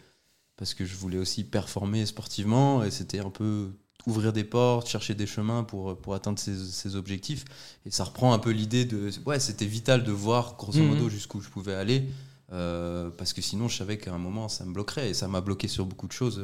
parce que je voulais aussi performer sportivement et c'était un peu ouvrir des portes, chercher des chemins pour, pour atteindre ces, ces objectifs. Et ça reprend un peu l'idée de. Ouais, c'était vital de voir, grosso Mhm. modo, jusqu'où je pouvais aller. euh, parce que sinon, je savais qu'à un moment, ça me bloquerait. Et ça m'a bloqué sur beaucoup de choses.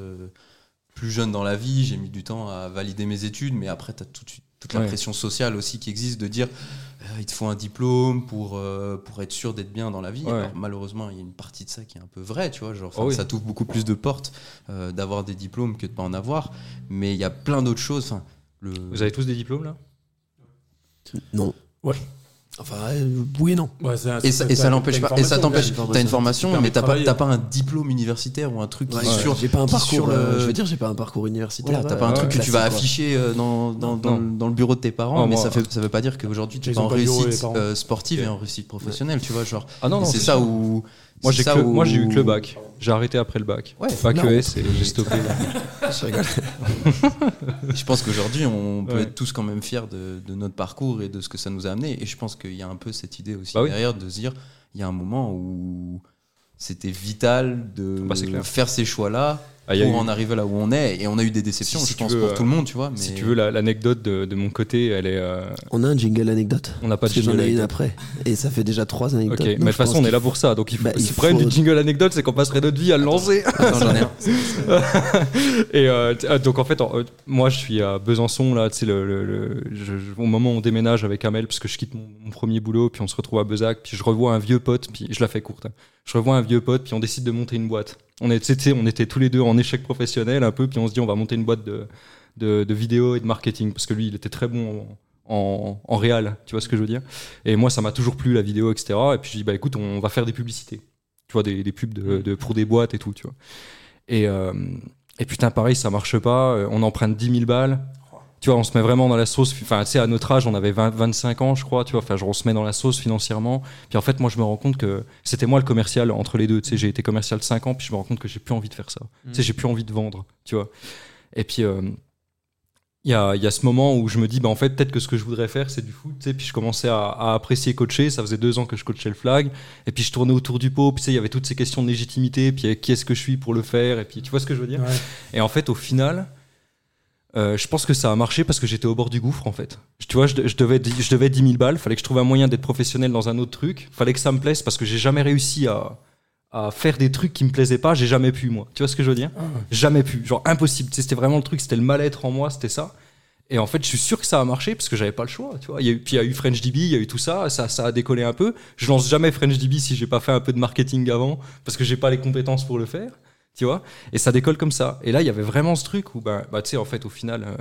Plus jeune dans la vie, j'ai mis du temps à valider mes études, mais après, tu as tout, de suite- toute la Ouais. pression sociale aussi qui existe de dire euh, il te faut un diplôme pour, euh, pour être sûr d'être bien dans la vie. Ouais. Alors, malheureusement, il y a une partie de ça qui est un peu vraie, tu vois. Genre, Oh oui. Ça t'ouvre beaucoup plus de portes euh, d'avoir des diplômes que de pas en avoir. Mais il y a plein d'autres choses. Le... Vous avez tous des diplômes là? Non. Ouais. Enfin, euh, oui et non. Ouais, ça- Et ça, et ça t'as- l'empêche pas. une Et ça formation, t'empêche. T'as une formation, mais t'as pas, t'as pas un diplôme universitaire ou un truc Ouais, qui est sur. J'ai pas un parcours. sur le- euh, je veux dire, j'ai pas un parcours universitaire. Voilà, t'as pas un ouais, truc que tu vas afficher euh, dans, dans, dans, Non. dans le bureau de tes parents, Oh, mais moi- ça, fait, ça veut pas dire qu'aujourd'hui tu es en réussite euh, sportive et en réussite professionnelle, tu vois. Genre. Ah non, non, c'est ça où. Moi, j'ai que moi, eu que le bac. J'ai arrêté après le bac. Ouais, Bac non. ES et j'ai stoppé. là. Je rigole. Je pense qu'aujourd'hui, on peut Ouais. être tous quand même fiers de, de notre parcours et de ce que ça nous a amené. Et je pense qu'il y a un peu cette idée aussi Bah oui. derrière de se dire, il y a un moment où c'était vital de Bah, faire ces choix-là Ah, pour eu- en arriver là où on est. Et on a eu des déceptions, Si- si je tu pense, veux, pour tout le monde, tu vois. Mais... Si tu veux la- l'anecdote de, de mon côté, elle est. euh, On a un jingle anecdote. on n'a pas de que j'en jingle ai une après. Et ça fait déjà trois Ok, anecdotes. mais donc de toute façon, on est là pour ça. Donc, il faut, Bah, il si le problème faut- du jingle anecdote, c'est qu'on passerait notre vie à le lancer. Attends, j'en ai un. Et euh, donc en fait, en- euh, moi je suis à Besançon là, tu sais le, le- le- je- je- au moment où on déménage avec Amel parce que je quitte mon, mon premier boulot, puis on se retrouve à Bezac, puis je revois un vieux pote, puis je la fais courte. hein. Je revois un vieux pote, puis on décide de monter une boîte. On était tous les deux en échec professionnel un peu, puis on se dit on va monter une boîte de de, de vidéo et de marketing parce que lui il était très bon en, en, en réal, tu vois ce que je veux dire. Et moi ça m'a toujours plu la vidéo, etc. Et puis je dis bah écoute on va faire des publicités, tu vois des, des pubs de, de- pour des boîtes et tout, tu vois. Et euh, et putain, pareil, ça marche pas. euh, On emprunte 10 000 balles. Tu vois, on se met vraiment dans la sauce. Enfin, tu sais, à notre âge, on avait 20, 25 ans, je crois. Tu vois, enfin, genre, on se met dans la sauce financièrement. Puis en fait, moi, je me rends compte que c'était moi le commercial entre les deux. Tu sais, j'ai été commercial 5 ans, puis je me rends compte que j'ai plus envie de faire ça. Tu sais, j'ai plus envie de vendre, tu vois. Et puis, euh, il y, a, y a ce moment où je me dis, bah, en fait, peut-être que ce que je voudrais faire, c'est du foot. Tu sais, puis je commençais à, à apprécier coacher. Ça faisait deux ans que je coachais le flag. Et puis, je tournais autour du pot. Puis, tu sais, il y avait toutes ces questions de légitimité. Puis, euh, qui est-ce que je suis pour le faire? Et puis, tu vois ce que je veux dire? Ouais. et en fait, au final, euh, je pense que ça a marché parce que j'étais au bord du gouffre, en fait. Tu vois, je, je devais, je devais 10 000 balles. Fallait que je trouve un moyen d'être professionnel dans un autre truc. Fallait que ça me plaise parce que j'ai jamais réussi à, à faire des trucs qui me plaisaient pas. J'ai jamais pu, moi. Tu vois ce que je veux dire? Jamais pu. Genre, impossible. C'était vraiment le truc. C'était le mal-être en moi. C'était ça. Et en fait, je suis sûr que ça a marché parce que j'avais pas le choix. Tu vois, il y a eu, puis il y a eu French DB, il y a eu tout ça, ça, ça a décollé un peu. Je lance jamais French DB si j'ai pas fait un peu de marketing avant parce que j'ai pas les compétences pour le faire. Tu vois, et ça décolle comme ça. Et là, il y avait vraiment ce truc où, bah, bah tu sais, en fait, au final, euh,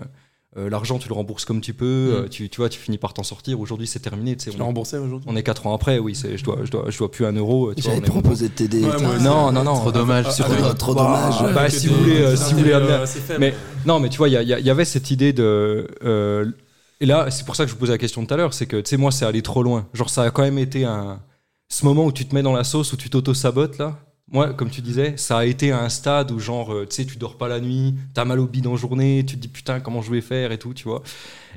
euh, l'argent, tu le rembourses comme tu peux. euh, tu, tu vois, tu finis par t'en sortir. Aujourd'hui, c'est terminé. Tu l'as on, remboursé aujourd'hui? on est 4 ans après. Oui, c'est, je dois, je dois, je dois plus un euro. J'avais proposé de t'aider. Ouais. Non, non, non. Trop dommage. Ah, ah, trop dommage. Bah, si vous voulez, euh, si vous voulez euh. Mais non, mais tu vois, il y, avait cette idée de. euh, et là, c'est pour ça que je vous posais la question tout à l'heure, c'est que, tu sais, moi, c'est allé trop loin. Genre, ça a quand même été un. Ce moment où tu te mets dans la sauce, où tu t'auto-sabotes, là. Moi, comme tu disais, ça a été à un stade où, genre, euh, tu sais, tu dors pas la nuit, t'as mal au bide en journée, tu te dis putain, comment je vais faire et tout, tu vois.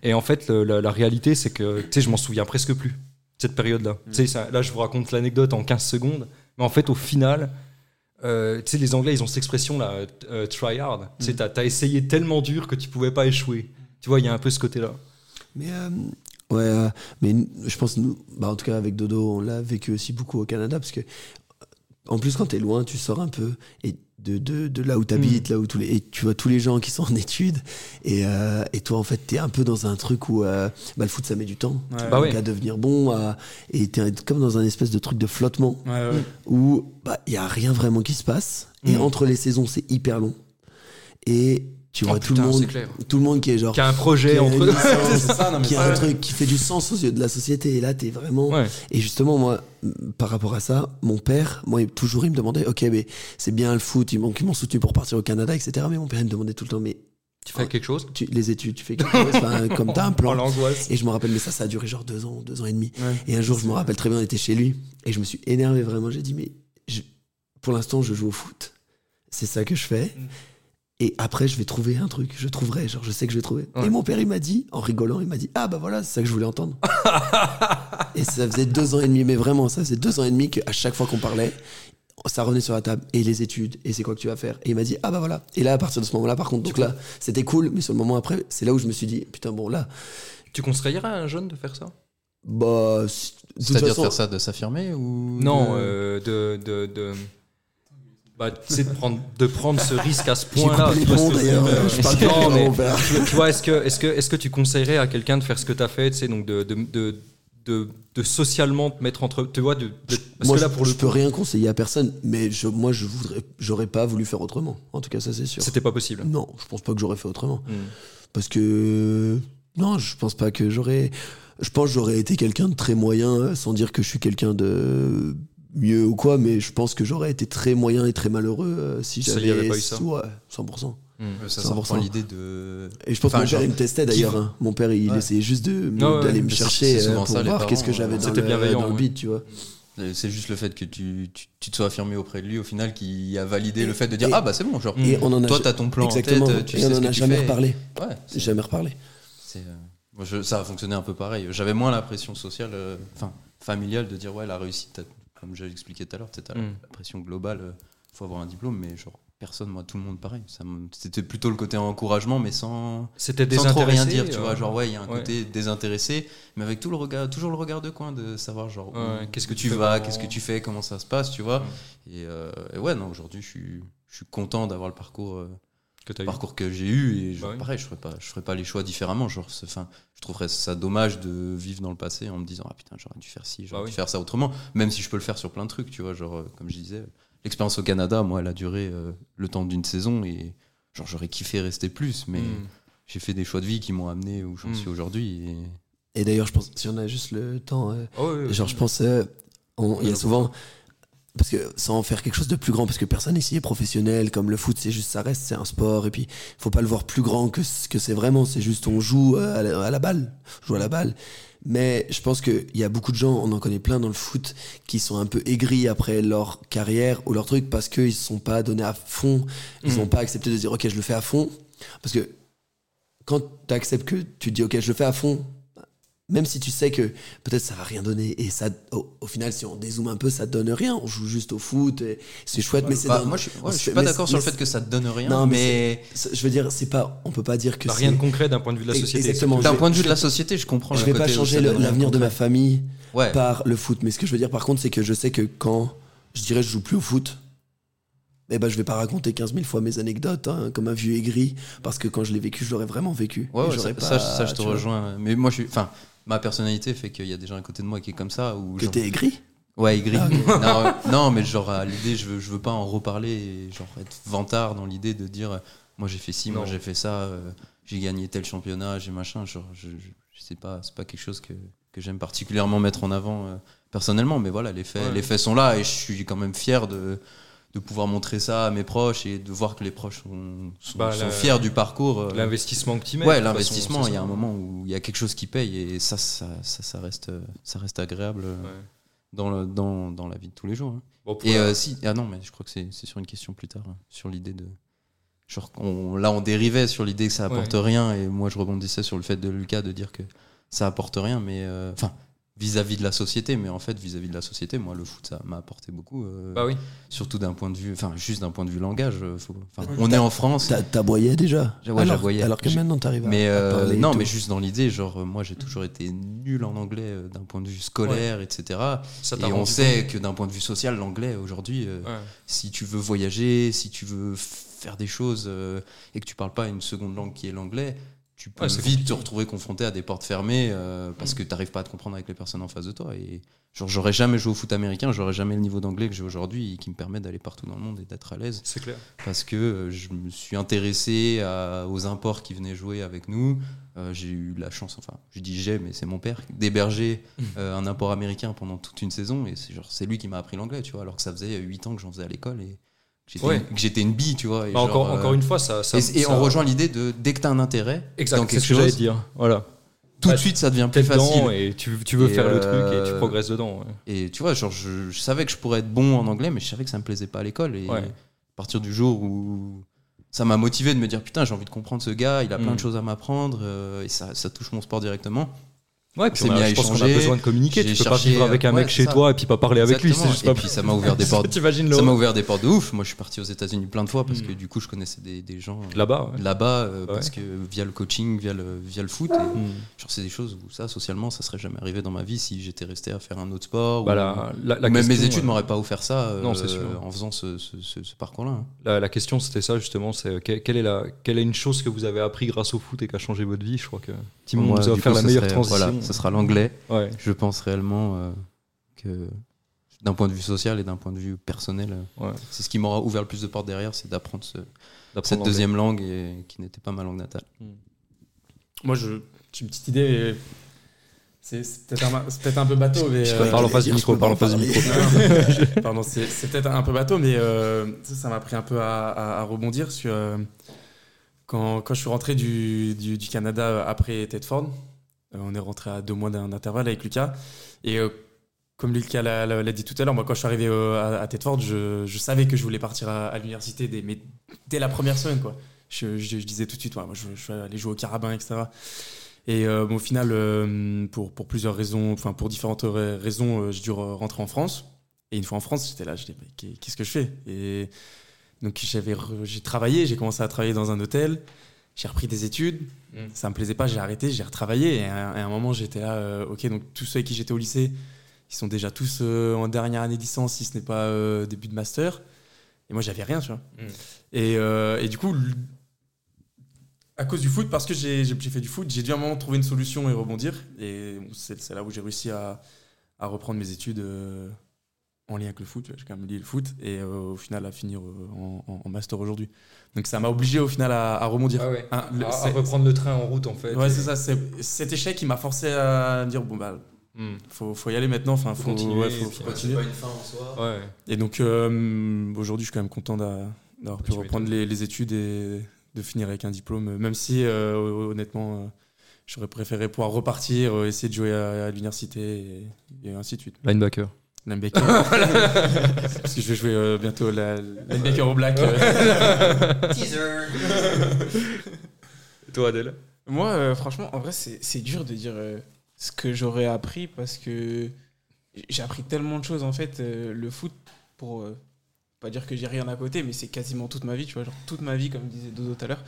Et en fait, le- la, la réalité, c'est que, tu sais, je m'en souviens presque plus, cette période-là. Tu sais, là, je vous raconte l'anecdote en 15 secondes, mais en fait, au final, euh, tu sais, les Anglais, ils ont cette expression là, euh, try hard. Tu sais, t'as as essayé tellement dur que tu pouvais pas échouer. Tu vois, il y a un peu ce côté-là. Mais euh, ouais, mais je pense nous, bah en tout cas avec Dodo, on l'a vécu aussi beaucoup au Canada parce que en plus quand t'es loin, tu sors un peu et de, de, de là où t'habites, là où tous les et tu vois tous les gens qui sont en études et, euh, et toi en fait t'es un peu dans un truc où euh, bah, le foot ça met du temps Ouais. Bah à devenir bon à- et t'es comme dans un espèce de truc de flottement Ouais, ouais. où bah il y a rien vraiment qui se passe et Mm. entre les saisons c'est hyper long et tu vois Oh, tout putain, le monde tout le monde qui est genre Qui a un projet qui a entre une eux. licence, C'est ça, non, mais qui a un truc qui fait du sens aux yeux de la société. Et là, t'es vraiment. Ouais. Et justement, moi, par rapport à ça, mon père, moi, il- toujours, il me demandait, ok, mais c'est bien le foot, ils m'ont ils m'ont soutenu pour partir au Canada, etc. Mais mon père, il me demandait tout le temps, mais Tu fais quelque chose tu, les études, tu fais quelque chose, enfin, comme t'as un Oh, plan. l'angoisse. Et je me rappelle, mais ça, ça a duré genre deux ans, deux ans et demi. Ouais. Et un jour, je me rappelle très bien, on était chez lui, et je me suis énervé vraiment. J'ai dit, mais je- pour l'instant, je joue au foot. c'est ça que je fais. Et après, je vais trouver un truc. Je trouverai, genre, je sais que je vais trouver. Ouais. Et mon père, il m'a dit, en rigolant, il m'a dit Ah, bah voilà, c'est ça que je voulais entendre. et ça faisait deux ans et demi, mais vraiment, ça faisait deux ans et demi qu'à chaque fois qu'on parlait, ça revenait sur la table. Et les études, et c'est quoi que tu vas faire Et il m'a dit Ah, bah voilà. Et là, à partir de ce moment-là, par contre, donc là, c'était cool, mais sur le moment après, c'est là où je me suis dit Putain, bon, là, Tu conseillerais à un jeune de faire ça? Bah. C'est-à-dire de façon- faire ça, de s'affirmer ou Non, de- euh, de. de, de... Bah, tu sais, de prendre, de prendre ce risque à ce point-là. les tu vois ce que je je est-ce que, est-ce que, est-ce que tu conseillerais à quelqu'un de faire ce que tu as fait, tu sais, donc de, de, de, de, de socialement te mettre entre. Tu vois, de, de- parce moi, que là, je, pour le je peux rien conseiller à personne, mais je, moi, je voudrais, j'aurais pas voulu faire autrement. En tout cas, ça, c'est sûr. c'était pas possible. Non, je pense pas que j'aurais fait autrement. Hmm. Parce que. Non, je pense pas que j'aurais. Je pense que j'aurais été quelqu'un de très moyen, euh, sans dire que je suis quelqu'un de mieux ou quoi, mais je pense que j'aurais été très moyen et très malheureux euh, si j'avais. avait pas eu ça. Ouais, 100%. Hmm. Euh, Ça, 100%. ça l'idée de. Et je pense Enfin, que mon père, il me testait d'ailleurs. hein. Mon père, il Ouais. essayait juste ouais, d'aller me chercher euh, pour ça, voir qu'est-ce que j'avais dans, C'était le, bienveillant, dans le beat, tu vois. C'est juste le fait que tu, tu, tu te sois affirmé auprès de lui au final qui a validé Et- le fait de dire et- ah bah c'est bon genre Et on en a toi t'as ton plan Exactement. en tête tu et sais on en a jamais reparlé. ouais c'est- Jamais reparlé. ça a fonctionné un peu pareil j'avais moins la pression sociale euh, enfin familiale de dire ouais la réussite t'as- comme j'ai expliqué tout à l'heure c'était la, Mm. la pression globale euh, faut avoir un diplôme mais genre personne moi tout le monde pareil c'était plutôt le côté encouragement mais sans C'était sans trop rien dire, tu euh, vois. Genre, ouais, il y a un ouais. côté désintéressé, mais avec tout le regard, toujours le regard de coin de savoir, genre, Ouais, qu'est-ce que tu vas, qu'est-ce que tu fais, comment ça se passe, tu vois. Et, euh, et ouais, non, aujourd'hui, je suis, je suis content d'avoir le parcours, euh, que parcours que j'ai eu. Et genre, Bah oui. pareil, je ferais pas, je ferais pas les choix différemment. Genre, enfin, je trouverais ça dommage de vivre dans le passé en me disant, ah putain, j'aurais dû faire ci, j'aurais Bah dû oui. faire ça autrement. Même si je peux le faire sur plein de trucs, tu vois. Genre, euh, comme je disais, l'expérience au Canada, moi, elle a duré euh, le temps d'une saison et genre, j'aurais kiffé rester plus, mais Hmm. j'ai fait des choix de vie qui m'ont amené où j'en Mm. suis aujourd'hui. Et... Et d'ailleurs, je pense, si on a juste le temps, euh, Oh, genre, je pense, euh, on- il y a souvent, parce que sans faire quelque chose de plus grand, parce que personne ici est professionnel, comme le foot, c'est juste, ça reste, c'est un sport, et puis faut pas le voir plus grand que ce que c'est vraiment, c'est juste, on joue euh, à la, à la balle, on joue à la balle. Mais je pense qu'il y a beaucoup de gens, on en connaît plein dans le foot, qui sont un peu aigris après leur carrière ou leur truc parce qu'ils ne se sont pas donnés à fond, ils Mm. n'ont pas accepté de dire ok je le fais à fond. Parce que quand tu acceptes que tu te dis ok je le fais à fond, même si tu sais que peut-être ça va rien donner et ça au, au final si on dézoome un peu ça donne rien, on joue juste au foot, et c'est chouette mais c'est Bah, moi, je, suis- ouais, je suis fait- pas d'accord sur le fait que ça donne rien, Non, mais je veux dire c'est pas on peut pas dire que c'est rien de concret d'un point de vue de la société. exactement. d'un point de vue de la société, je comprends. je vais pas changer l'avenir de ma famille Ouais. par le foot. Mais ce que je veux dire par contre, c'est que je sais que quand je dirais je joue plus au foot, eh ben je vais pas raconter 15 000 fois mes anecdotes hein, comme un vieux aigri parce que quand je l'ai vécu, je l'aurais vraiment vécu. Ouais, ouais, ça, pas, ça, ça, je te rejoins. Mais moi, je suis, enfin, ma personnalité fait qu'il y a des gens à côté de moi qui est comme ça. Ou Que genre- t'es aigri? Ouais, aigri. Ah, non, non, mais genre, à l'idée, je veux, je veux pas en reparler et genre être vantard dans l'idée de dire, moi j'ai fait ci, moi j'ai fait ça, euh, j'ai gagné tel championnat, j'ai machin. Genre, je, je, je sais pas, c'est pas quelque chose que, que j'aime particulièrement mettre en avant euh, personnellement, mais voilà, les faits, Ouais. les faits sont là et je suis quand même fier de, de pouvoir montrer ça à mes proches et de voir que les proches sont, sont, Bah, sont la- fiers du parcours. euh, L'investissement que tu mets. Ouais, l'investissement, il y a un moment où il y a quelque chose qui paye et ça, ça, ça, ça reste, ça reste agréable euh, Ouais. dans, le, dans, dans la vie de tous les jours. hein. Bon, Et la- euh, si, ah non, mais je crois que c'est sur une question plus tard, hein, sur l'idée de. Genre, on- là, on dérivait sur l'idée que ça apporte rien et moi, je rebondissais sur le fait de Lucas de dire que ça apporte rien, mais. euh, Vis-à-vis de la société, mais en fait, vis-à-vis de la société, moi, le foot, ça m'a apporté beaucoup. euh, Bah oui. Surtout d'un point de vue, enfin, juste d'un point de vue langage. euh, faut- on est en France. T'as- T'aboyais déjà? Ouais, alors, j'aboyais. alors que maintenant t'arrives à, Mais à euh, non, mais juste dans l'idée, genre euh, moi j'ai toujours été nul en anglais euh, d'un point de vue scolaire, etc. Ça Et on sait que d'un point de vue social, l'anglais aujourd'hui, euh. Ouais. si tu veux voyager, si tu veux faire des choses euh, et que tu parles pas une seconde langue qui est l'anglais, tu peux Ouais, vite te retrouver confronté à des portes fermées euh, parce que tu n'arrives pas à te comprendre avec les personnes en face de toi. Et genre j'aurais jamais joué au foot américain, j'aurais jamais le niveau d'anglais que j'ai aujourd'hui et qui me permet d'aller partout dans le monde et d'être à l'aise C'est clair. parce que euh, je me suis intéressé à- aux imports qui venaient jouer avec nous. Euh, j'ai eu la chance, enfin, je dis j'ai, mais c'est mon père, d'héberger un import américain pendant toute une saison. Et c'est genre, c'est lui qui m'a appris l'anglais, tu vois, alors que ça faisait 8 ans que j'en faisais à l'école et j'étais, Ouais. que j'étais une bille, tu vois. et Bah, genre, encore, euh, encore une fois, ça. ça et, et ça- on rejoint l'idée de dès que tu as un intérêt Exact, dans c'est quelque ce que chose, dire. Voilà. tout de Bah, suite ça devient plus facile. et tu, tu veux Et, faire le euh, truc et tu progresses dedans. ouais. Et tu vois, genre, je, je savais que je pourrais être bon en anglais, mais je savais que ça me plaisait pas à l'école. Et Ouais. partir du jour où ça m'a motivé de me dire putain j'ai envie de comprendre ce gars, il a plein Mm. de choses à m'apprendre euh, et ça, ça touche mon sport directement. Ouais, mis à je pense qu'on a besoin de communiquer. Tu peux pas cherché, vivre avec un ouais, mec c'est chez ça. toi et puis pas parler avec lui. C'est juste et pas. puis ça m'a ouvert des portes. Ça m'a ouvert des portes de ouf. Moi je suis parti aux États-Unis plein de fois parce Mm. que du coup je connaissais des, des gens euh, Là-bas. ouais. là-bas euh, Ouais. parce que via le coaching, via le, via le foot. Et, Mm. genre c'est des choses où ça socialement ça serait jamais arrivé dans ma vie si j'étais resté à faire un autre sport. Bah, ou- la, la- la ou même mes études euh, m'auraient pas offert ça euh, Non, c'est sûr. en faisant ce, ce- ce- ce parcours-là. hein. La, question c'était ça justement, c'est euh, que- quelle est la quelle est une chose que vous avez appris grâce au foot et qui a changé votre vie? Je crois que Timon Moi, nous a offert coup, la meilleure serait- transition. Voilà, ce sera l'anglais. Ouais. Je pense réellement euh, que d'un point de vue social et d'un point de vue personnel, euh, Ouais. c'est ce qui m'aura ouvert le plus de portes derrière, c'est d'apprendre ce- D'apprendre cette deuxième langue et, qui n'était pas ma langue natale. Moi, je- j'ai une petite idée. C'est peut-être un, peu bateau, mais. Je euh, Parle en face du micro, parle en face du micro. Pardon, c'est peut-être un peu bateau, mais euh, ça ça m'a pris un peu à, à- à rebondir sur. Quand, quand je suis rentré du, du, Canada après Tedford, euh, on est rentré à deux mois d'un intervalle avec Lucas. Et euh, comme Lucas l'a dit tout à l'heure, moi quand je suis arrivé euh, à, à Tedford, je, savais que je voulais partir à, l'université dès, dès la première semaine. Je, disais tout de suite, moi je, vais aller jouer au carabin, etc. Et au final, pour, pour plusieurs raisons, enfin pour différentes ra- raisons, j'ai dû re- rentrer en France. Et une fois en France, j'étais là, je dis, qu'est-ce que je fais? Donc j'avais, re- j'ai travaillé, j'ai commencé à travailler dans un hôtel, j'ai repris des études, Mm. ça me plaisait pas, j'ai arrêté, j'ai retravaillé. Et à, à un moment, j'étais là, euh, ok, donc tous ceux avec qui j'étais au lycée, ils sont déjà tous euh, en dernière année de licence, si ce n'est pas euh, début de master. Et moi, j'avais rien, tu vois. Mm. Et, et du coup, à cause du foot, parce que j'ai fait du foot, j'ai dû à un moment trouver une solution et rebondir. Et c'est c'est là où j'ai réussi à, à reprendre mes études en lien avec le foot. J'ai quand même lié le foot et euh, au final à finir euh, en, master aujourd'hui. Donc ça m'a obligé au final à, à rebondir. Ah ouais. Hein, le- À- reprendre le train en route en fait. Ouais, Et- c'est ça. c'est- Cet échec, qui m'a forcé à dire bon, bah, Mm. faut, faut y aller maintenant. Enfin, Faut faut, continuer, ouais, faut- faut puis, continuer. une fin en soi. Ouais. Et donc euh, aujourd'hui, je suis quand même content d'a- d'avoir pu reprendre les, les études et de finir avec un diplôme, même si euh, honnêtement, euh, j'aurais préféré pouvoir repartir, essayer de jouer à, à l'université et, et ainsi de suite. Linebacker. Linebacker. Parce que je vais jouer euh, bientôt la linebacker au black. Teaser Et toi Adèle? Moi, euh, franchement, en vrai, c'est c'est dur de dire euh, ce que j'aurais appris parce que j'ai appris tellement de choses en fait. euh, le foot, pour euh, pas dire que j'ai rien à côté, mais c'est quasiment toute ma vie, tu vois. Genre, toute ma vie, comme disait Dodo tout à l'heure,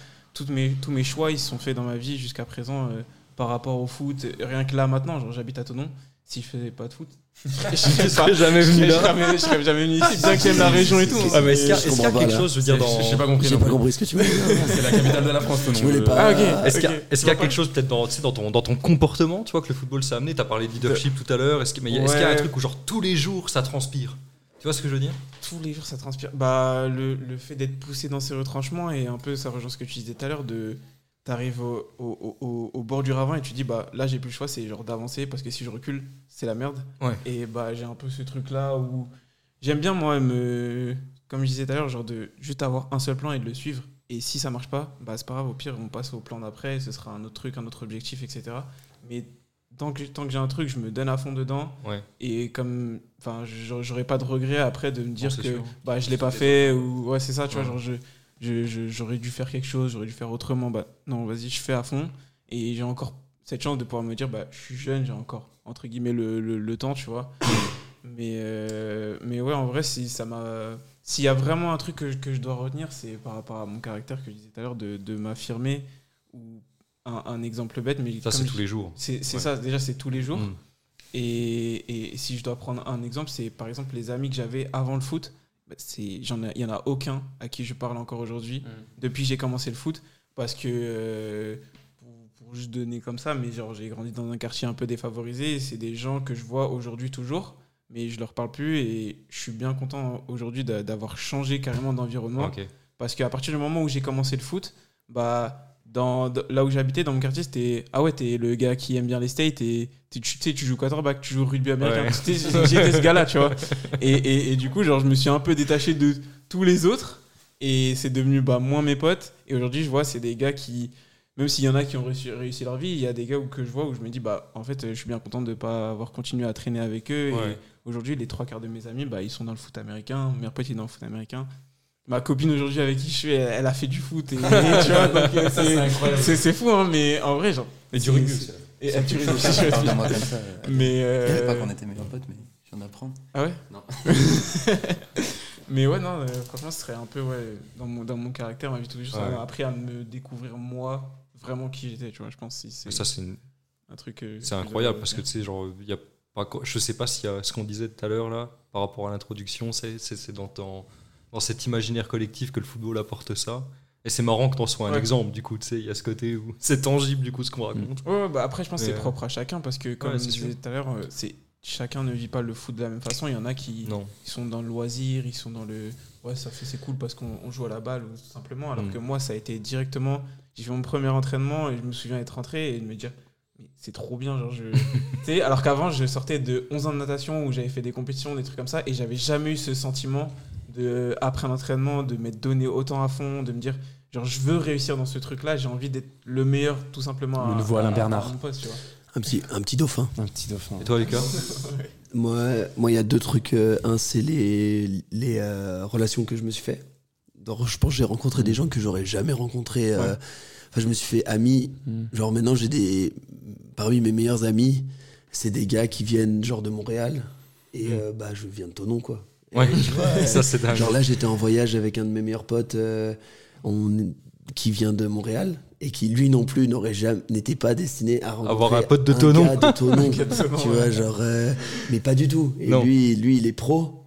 mes, tous mes choix, ils se sont faits dans ma vie jusqu'à présent euh, par rapport au foot. Rien que là, maintenant, genre, j'habite à Tonon. Si je faisais pas de foot, je serais jamais serais jamais, je serais jamais venu ici, bien que j'aime la région et tout. hein. Ah, est-ce qu'il y a, qu'il quelque pas, là. chose, je veux dire, dans. J'ai pas compris. J'ai non pas compris ce que tu veux dire. C'est la capitale de la France. Tu voulais pas. Ah, ok. Est-ce qu'il y a, qu'il quelque chose peut-être dans, tu sais, dans, ton, dans ton comportement, tu vois, que le football s'est amené? Tu as parlé de leadership tout à l'heure. Est-ce qu'il mais est-ce qu'il y a un truc où, genre, tous les jours, ça transpire? Tu vois ce que je veux dire? Tous les jours ça transpire. Bah, le, le fait d'être poussé dans ces retranchements et un peu ça rejoint ce que tu disais tout à l'heure de t'arrives au, au, au, au bord du ravin et tu dis bah là j'ai plus le choix c'est genre d'avancer parce que si je recule c'est la merde. Ouais. Et bah j'ai un peu ce truc là où j'aime bien moi me comme je disais tout à l'heure genre de juste avoir un seul plan et de le suivre et si ça marche pas bah c'est pas grave au pire on passe au plan d'après ce sera un autre truc un autre objectif etc. Mais tant que, tant que j'ai un truc je me donne à fond dedans Ouais. et comme enfin j'aurais pas de regret après de me dire que sûr. bah je l'ai pas fait ou ouais c'est ça tu vois genre je- j'aurais dû faire quelque chose j'aurais dû faire autrement bah non vas-y je fais à fond et j'ai encore cette chance de pouvoir me dire bah je suis jeune j'ai encore entre guillemets le, le, le temps tu vois mais euh, mais ouais en vrai si ça m'a s'il y a vraiment un truc que, je- que je dois retenir c'est par rapport à mon caractère que je disais tout à l'heure de, de m'affirmer ou un, un exemple bête mais Ça, c'est tous les jours. c'est Ouais. ça déjà c'est tous les jours Mm. et, et si je dois prendre un exemple, c'est par exemple les amis que j'avais avant le foot. C'est- j'en Il y en a aucun à qui je parle encore aujourd'hui depuis que j'ai commencé le foot. Parce que, euh, pour, pour juste donner comme ça, mais genre j'ai grandi dans un quartier un peu défavorisé. C'est des gens que je vois aujourd'hui toujours, mais je leur parle plus. Et je suis bien content aujourd'hui d'a- d'avoir changé carrément d'environnement. Parce qu'à partir du moment où j'ai commencé le foot, bah, dans, dans- là où j'habitais, dans mon quartier, c'était Ah ouais, t'es le gars qui aime bien les States et tu sais, tu joues quarterback, tu joues rugby américain. Ouais. J'étais ce gars-là, tu vois. Et, et, et du coup, genre, je me suis un peu détaché de tous les autres et c'est devenu bah, moins mes potes. Et aujourd'hui, je vois, c'est des gars qui, même s'il y en a qui ont réussi, réussi leur vie, il y a des gars où, que je vois où je me dis Bah, en fait, je suis bien content de ne pas avoir continué à traîner avec eux. Ouais. Et aujourd'hui, les trois quarts de mes amis, bah, ils sont dans le foot américain. Mon meilleur pote, il est dans le foot américain. Ma copine aujourd'hui avec qui je suis, elle, elle a fait du foot. Et, et tu vois, donc, euh, Ça, c'est c'est- incroyable. c'est c'est fou, hein, mais en vrai, genre. Et du rugby aussi. Et du rugby aussi, je suis-. Mais. Savais pas euh, qu'on était meilleurs potes, mais je viens d'apprendre. Ah ouais? Non. Mais ouais, non, euh, franchement, ce serait un peu, ouais, dans mon, dans mon caractère, ma vie de tous les jours, ça Ouais. m'a appris à me découvrir moi, vraiment qui j'étais, tu vois, je pense, si c'est Ça, c'est une- un truc. euh, c'est incroyable parce que tu sais, genre, il y a pas, je sais pas s'il y a ce qu'on disait tout à l'heure là, par rapport à l'introduction, c'est c'est- c'est dans, ton- dans cet imaginaire collectif que le football apporte ça. Et c'est marrant que t'en sois un Ouais. exemple, du coup, tu sais, il y a ce côté où c'est tangible, du coup, ce qu'on raconte. Ouais, bah après, je pense que c'est euh, propre à chacun parce que, comme ouais, je disais tout à l'heure, euh, c'est chacun ne vit pas le foot de la même façon. Il y en a qui, Non. qui sont dans le loisir, ils sont dans le. Ouais, ça fait c'est cool parce qu'on on joue à la balle ou tout simplement. Alors Mm. que moi, ça a été directement. J'ai fait mon premier entraînement et je me souviens être rentré et de me dire. mais C'est trop bien, genre je. tu sais, alors qu'avant, je sortais de 11 ans de natation où j'avais fait des compétitions, des trucs comme ça, et j'avais jamais eu ce sentiment de, après l'entraînement, de m'être donné autant à fond, de me dire, genre, je veux réussir dans ce truc-là, j'ai envie d'être le meilleur, tout simplement. Le nouveau Alain à- à Bernard. mon poste, tu vois. Un petit, un petit dauphin. Un petit dauphin. Et toi, Lucas Moi, moi, il y a deux trucs. euh, un, c'est les, les euh, relations que je me suis fait. Donc, je pense que j'ai rencontré des gens que j'aurais jamais rencontrés. euh, Ouais. Enfin, je me suis fait ami. Mm. Genre, maintenant, j'ai des. Parmi mes meilleurs amis, c'est des gars qui viennent, genre, de Montréal. Et Mm. euh, bah, je viens de Tonon, quoi. Ouais, tu vois, ça c'est dingue. Genre là, j'étais en voyage avec un de mes meilleurs potes euh, on- qui vient de Montréal et qui, lui non plus, n'aurait jamais, n'était pas destiné à Avoir un pote de gars Thonon. de tu ouais. vois, genre, euh, mais pas du tout. Et Non. lui, lui, il est pro.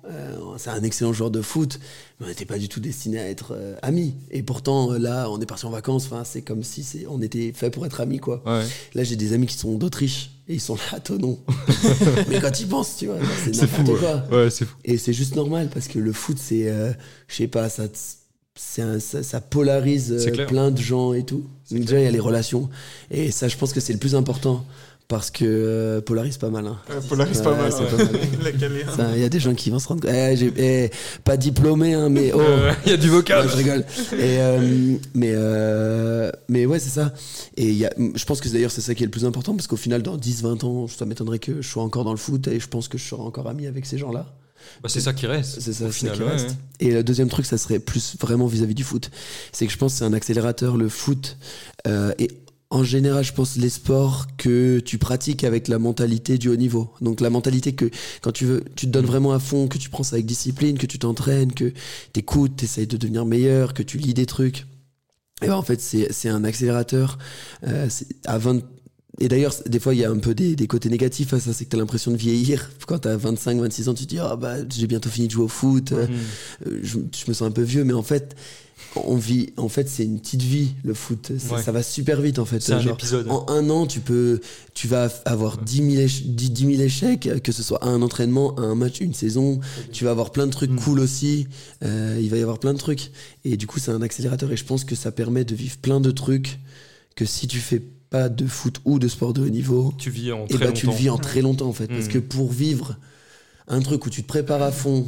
C'est un excellent joueur de foot, mais on n'était pas du tout destiné à être euh, amis. Et pourtant, euh, là, on est parti en vacances. Enfin, c'est comme si c'est, on était fait pour être amis, quoi. Ouais. Là, j'ai des amis qui sont d'Autriche et ils sont là à Thonon. mais quand ils pensent, tu vois, c'est n'importe Ouais, quoi. Ouais, c'est fou. Et c'est juste normal parce que le foot, c'est, euh, je sais pas, ça, un- ça, ça polarise euh, plein de gens et tout. Donc déjà, il y a les relations. Et ça, je pense que c'est le plus important parce que euh, polarise pas mal. hein. Euh, Polaris, Ouais, pas mal. c'est ouais. pas mal. Il y a des gens qui vont se rendre compte. Eh, eh, pas diplômé, hein, mais oh. Euh, Il y a du vocal. Ouais, je rigole. Et, euh, mais, euh, mais ouais, c'est ça. Et il y a, je pense que d'ailleurs, c'est ça qui est le plus important parce qu'au final, dans 10-20 ans, ça m'étonnerait que je sois encore dans le foot et je pense que je serai encore ami avec ces gens-là. Bah, c'est ça qui reste. C'est ça, qui ouais, reste. ouais. Et le deuxième truc, ça serait plus vraiment vis-à-vis du foot. C'est que je pense que c'est un accélérateur, le foot. euh, et en général, je pense les sports que tu pratiques avec la mentalité du haut niveau. Donc la mentalité que quand tu veux, tu te donnes vraiment à fond, que tu prends ça avec discipline, que tu t'entraînes, que tu écoutes, tu essayes de devenir meilleur, que tu lis des trucs. Et ben, en fait, c'est c'est un accélérateur. Euh, à 20, et d'ailleurs, des fois, il y a un peu des, des côtés négatifs à ça, c'est que tu as l'impression de vieillir. Quand tu as 25, 26 ans, tu te dis, ah bah, j'ai bientôt fini de jouer au foot, euh, euh, je, je me sens un peu vieux, mais en fait, on vit, en fait, c'est une petite vie, le foot. Ça, Ouais. ça va super vite, en fait. C'est un Genre, épisode. en un an, tu peux, tu vas avoir 10 000, éche- 10 10 000 échecs, que ce soit à un entraînement, à un match, une saison. Tu vas avoir plein de trucs Mm. cool aussi. Euh, il va y avoir plein de trucs. Et du coup, c'est un accélérateur. Et je pense que ça permet de vivre plein de trucs que si tu fais pas de foot ou de sport de haut niveau, Tu vis en et très bah, tu le vis en très longtemps en fait. Parce Mm. que pour vivre un truc où tu te prépares à fond,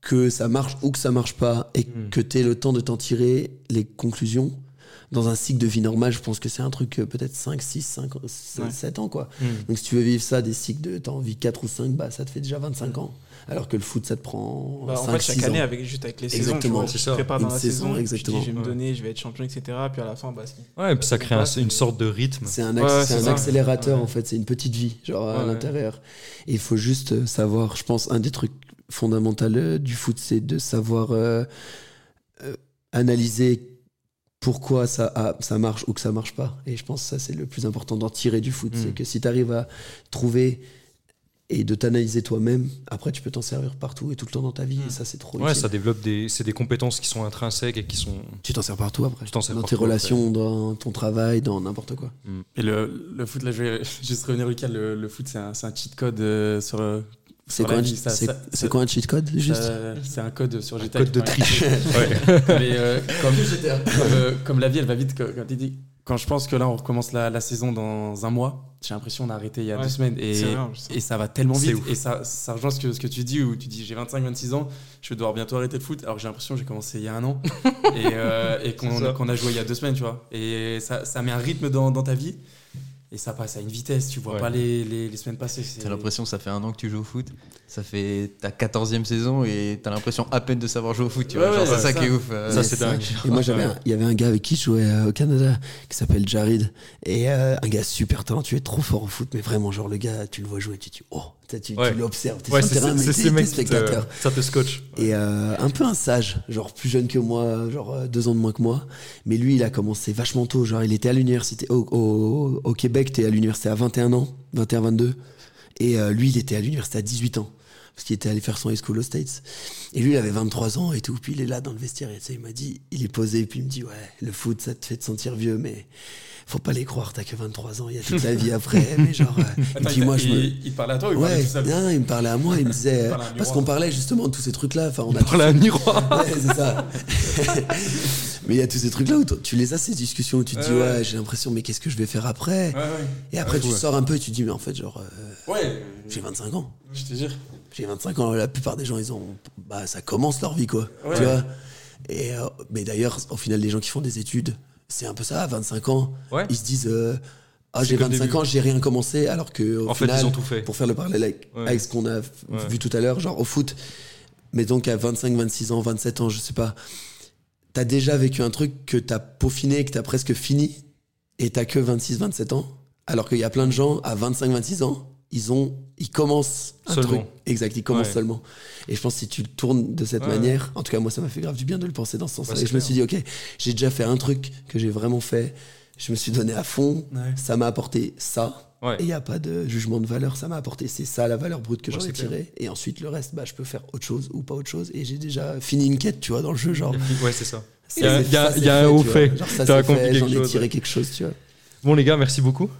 que ça marche ou que ça marche pas, et Mm. que tu aies le temps de t'en tirer les conclusions, dans un cycle de vie normal, je pense que c'est un truc euh, peut-être 5, 6, 5, Ouais. 7 ans quoi. Mm. Donc si tu veux vivre ça, des cycles de t'as envie 4 ou 5, bah ça te fait déjà 25 ans. Alors que le foot ça te prend Bah, en 5, fait, chaque 6 année, ans. avec, juste avec les saisons, tu Exactement, vois, tu prépares dans Une la saison, saison, exactement. tu dis, je vais me Ouais. donner, je vais être champion, etc. Puis à la fin, bah, Ouais, et puis ça crée un- une sorte de rythme. C'est un, acc- ouais, un accélérateur Ouais. en fait, c'est une petite vie, genre à l'intérieur. Et il faut juste euh, savoir, je pense, un des trucs fondamentaux euh, du foot, c'est de savoir euh, euh, analyser pourquoi ça, a- ça marche ou que ça marche pas. Et je pense que ça, c'est le plus important d'en tirer du foot. Mm. C'est que si tu arrives à trouver et de t'analyser toi-même, après tu peux t'en servir partout et tout le temps dans ta vie. Mm. Et ça, c'est trop Ouais, utile. ça développe des, c'est des compétences qui sont intrinsèques et qui sont. Tu t'en sers partout après. Tu t'en sers dans tes relations, dans ton travail, dans n'importe quoi. Et le, le foot, là, je vais juste revenir, Lucas. Le, le foot, c'est un, c'est un cheat code euh, sur. C'est quoi, un- quoi un cheat code juste C'est un code sur GTA. Code de triche. ouais. Mais euh, comme, comme, euh, comme la vie, elle va vite. Quand, tu dis- quand je pense que là, on recommence la, la saison dans un mois, j'ai l'impression qu'on a arrêté il y a Ouais, deux semaines. Et, ça va tellement vite. Et ça, ça rejoint ce que, ce que tu dis, où tu dis j'ai 25-26 ans, je vais devoir bientôt arrêter le foot, alors que j'ai l'impression que j'ai commencé il y a un an. et euh, et qu'on a joué il y a deux semaines, tu vois. Et ça, ça met un rythme dans, dans ta vie Et ça passe à une vitesse, tu vois Ouais. pas les, les, les semaines passer. c'est- T'as l'impression que ça fait un an que tu joues au foot, ça fait ta 14e saison et t'as l'impression à peine de savoir jouer au foot, tu vois. Ouais, Genre, ouais, c'est ça, ça. qui est ouf. euh, Ça, c'est dingue. Et moi, j'avais il y avait un gars avec qui je jouais euh, au Canada qui s'appelle Jared. Et euh, un gars super talentueux, trop fort au foot, mais vraiment, genre, le gars, tu le vois jouer, tu te dis, oh, tu, tu, tu l'observes, t'es Ouais, sur c'est le terrain, mais t'es te, spectateur. ça te scotche. Et euh, un peu un sage, genre plus jeune que moi, genre deux ans de moins que moi. Mais lui, il a commencé vachement tôt. Genre, il était à l'université. Au, au, au Québec, t'es à l'université à 21 ans, 21, 22. Et euh, lui, il était à l'université à 18 ans. Parce qu'il était allé faire son high school aux States. Et lui, il avait 23 ans et tout. Puis il est là dans le vestiaire. Et tu il m'a dit, il est posé. Puis il me dit, ouais, le foot, ça te fait te sentir vieux, mais faut pas les croire. T'as que 23 ans. Il y a toute la vie après. mais genre, euh, Attends, puis il, moi, il, je me. il te parlait à toi ou il parlait Ouais, tout seul non, il me parlait à moi, il me disait. Il parlait à un parce miroir. qu'on parlait justement de tous ces trucs-là. Enfin, on a Par la miroir. Ouais, c'est ça. mais il y a tous ces trucs-là où tu les as, ces discussions où tu te dis, Ouais, ouais, ouais. j'ai l'impression, mais qu'est-ce que je vais faire après Ouais, ouais. Et après, Ouais, tu ouais. sors un peu et tu te dis, mais en fait, genre, euh, Ouais, j'ai 25 ans. je te jure. J'ai 25 ans, la plupart des gens, ils ont. Bah, ça commence leur vie, quoi. Ouais. Tu vois? Et, euh, Mais d'ailleurs, au final, les gens qui font des études, c'est un peu ça, à 25 ans, Ouais. ils se disent, euh, ah, j'ai que le 25 début. ans, j'ai rien commencé, alors que. Au En fait, ils ont tout fait. pour faire le parallèle avec, Ouais. avec ce qu'on a Ouais. vu tout à l'heure, genre au foot, mais donc à 25, 26 ans, 27 ans, je sais pas, t'as déjà vécu un truc que t'as peaufiné, que t'as presque fini, et t'as que 26, 27 ans, alors qu'il y a plein de gens à 25, 26 ans, ils ont, ils commencent un Seulement. truc. Exact, ils commencent Ouais. seulement. Et je pense que si tu le tournes de cette Ouais. manière, en tout cas moi ça m'a fait grave du bien de le penser dans ce sens-là. Ouais, et je me suis dit, ok, j'ai déjà fait un truc que j'ai vraiment fait, je me suis donné à fond, ça m'a apporté ça. Ouais. Et il n'y a pas de jugement de valeur, ça m'a apporté, c'est ça la valeur brute que Ouais, j'en ai tirée. Et ensuite, le reste, bah, je peux faire autre chose ou pas autre chose. Et j'ai déjà fini une quête, tu vois, dans le jeu. Genre, Ouais, c'est ça. Il y a- y a- y a un fait, haut fait. Fait, j'en ai tiré quelque chose, tu vois. Bon, les gars, merci beaucoup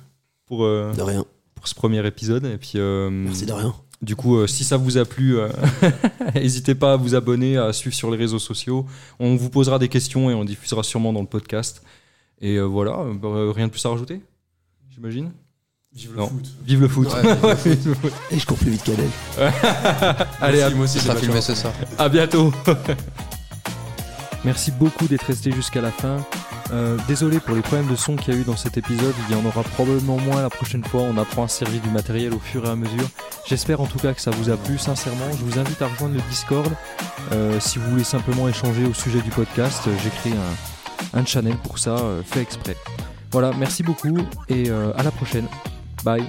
pour, euh, De rien. Pour ce premier épisode. Et puis, euh, Merci de rien. Du coup, euh, si ça vous a plu, euh, n'hésitez pas à vous abonner, à suivre sur les réseaux sociaux. On vous posera des questions et on diffusera sûrement dans le podcast. Et euh, voilà, euh, rien de plus à rajouter, j'imagine? Vive le Non. foot. Vive le foot. Ouais, Vive le foot. Et je cours plus vite qu'Adèle. Allez, à, moi aussi, filmé ce soir. à bientôt. Merci beaucoup d'être resté jusqu'à la fin. Euh, désolé pour les problèmes de son qu'il y a eu dans cet épisode. Il y en aura probablement moins la prochaine fois. On apprend à se servir du matériel au fur et à mesure. J'espère en tout cas que ça vous a plu. Sincèrement, je vous invite à rejoindre le Discord. Euh, si vous voulez simplement échanger au sujet du podcast, euh, j'ai créé un, channel pour ça, fait exprès. Voilà, merci beaucoup et à la prochaine. Bye.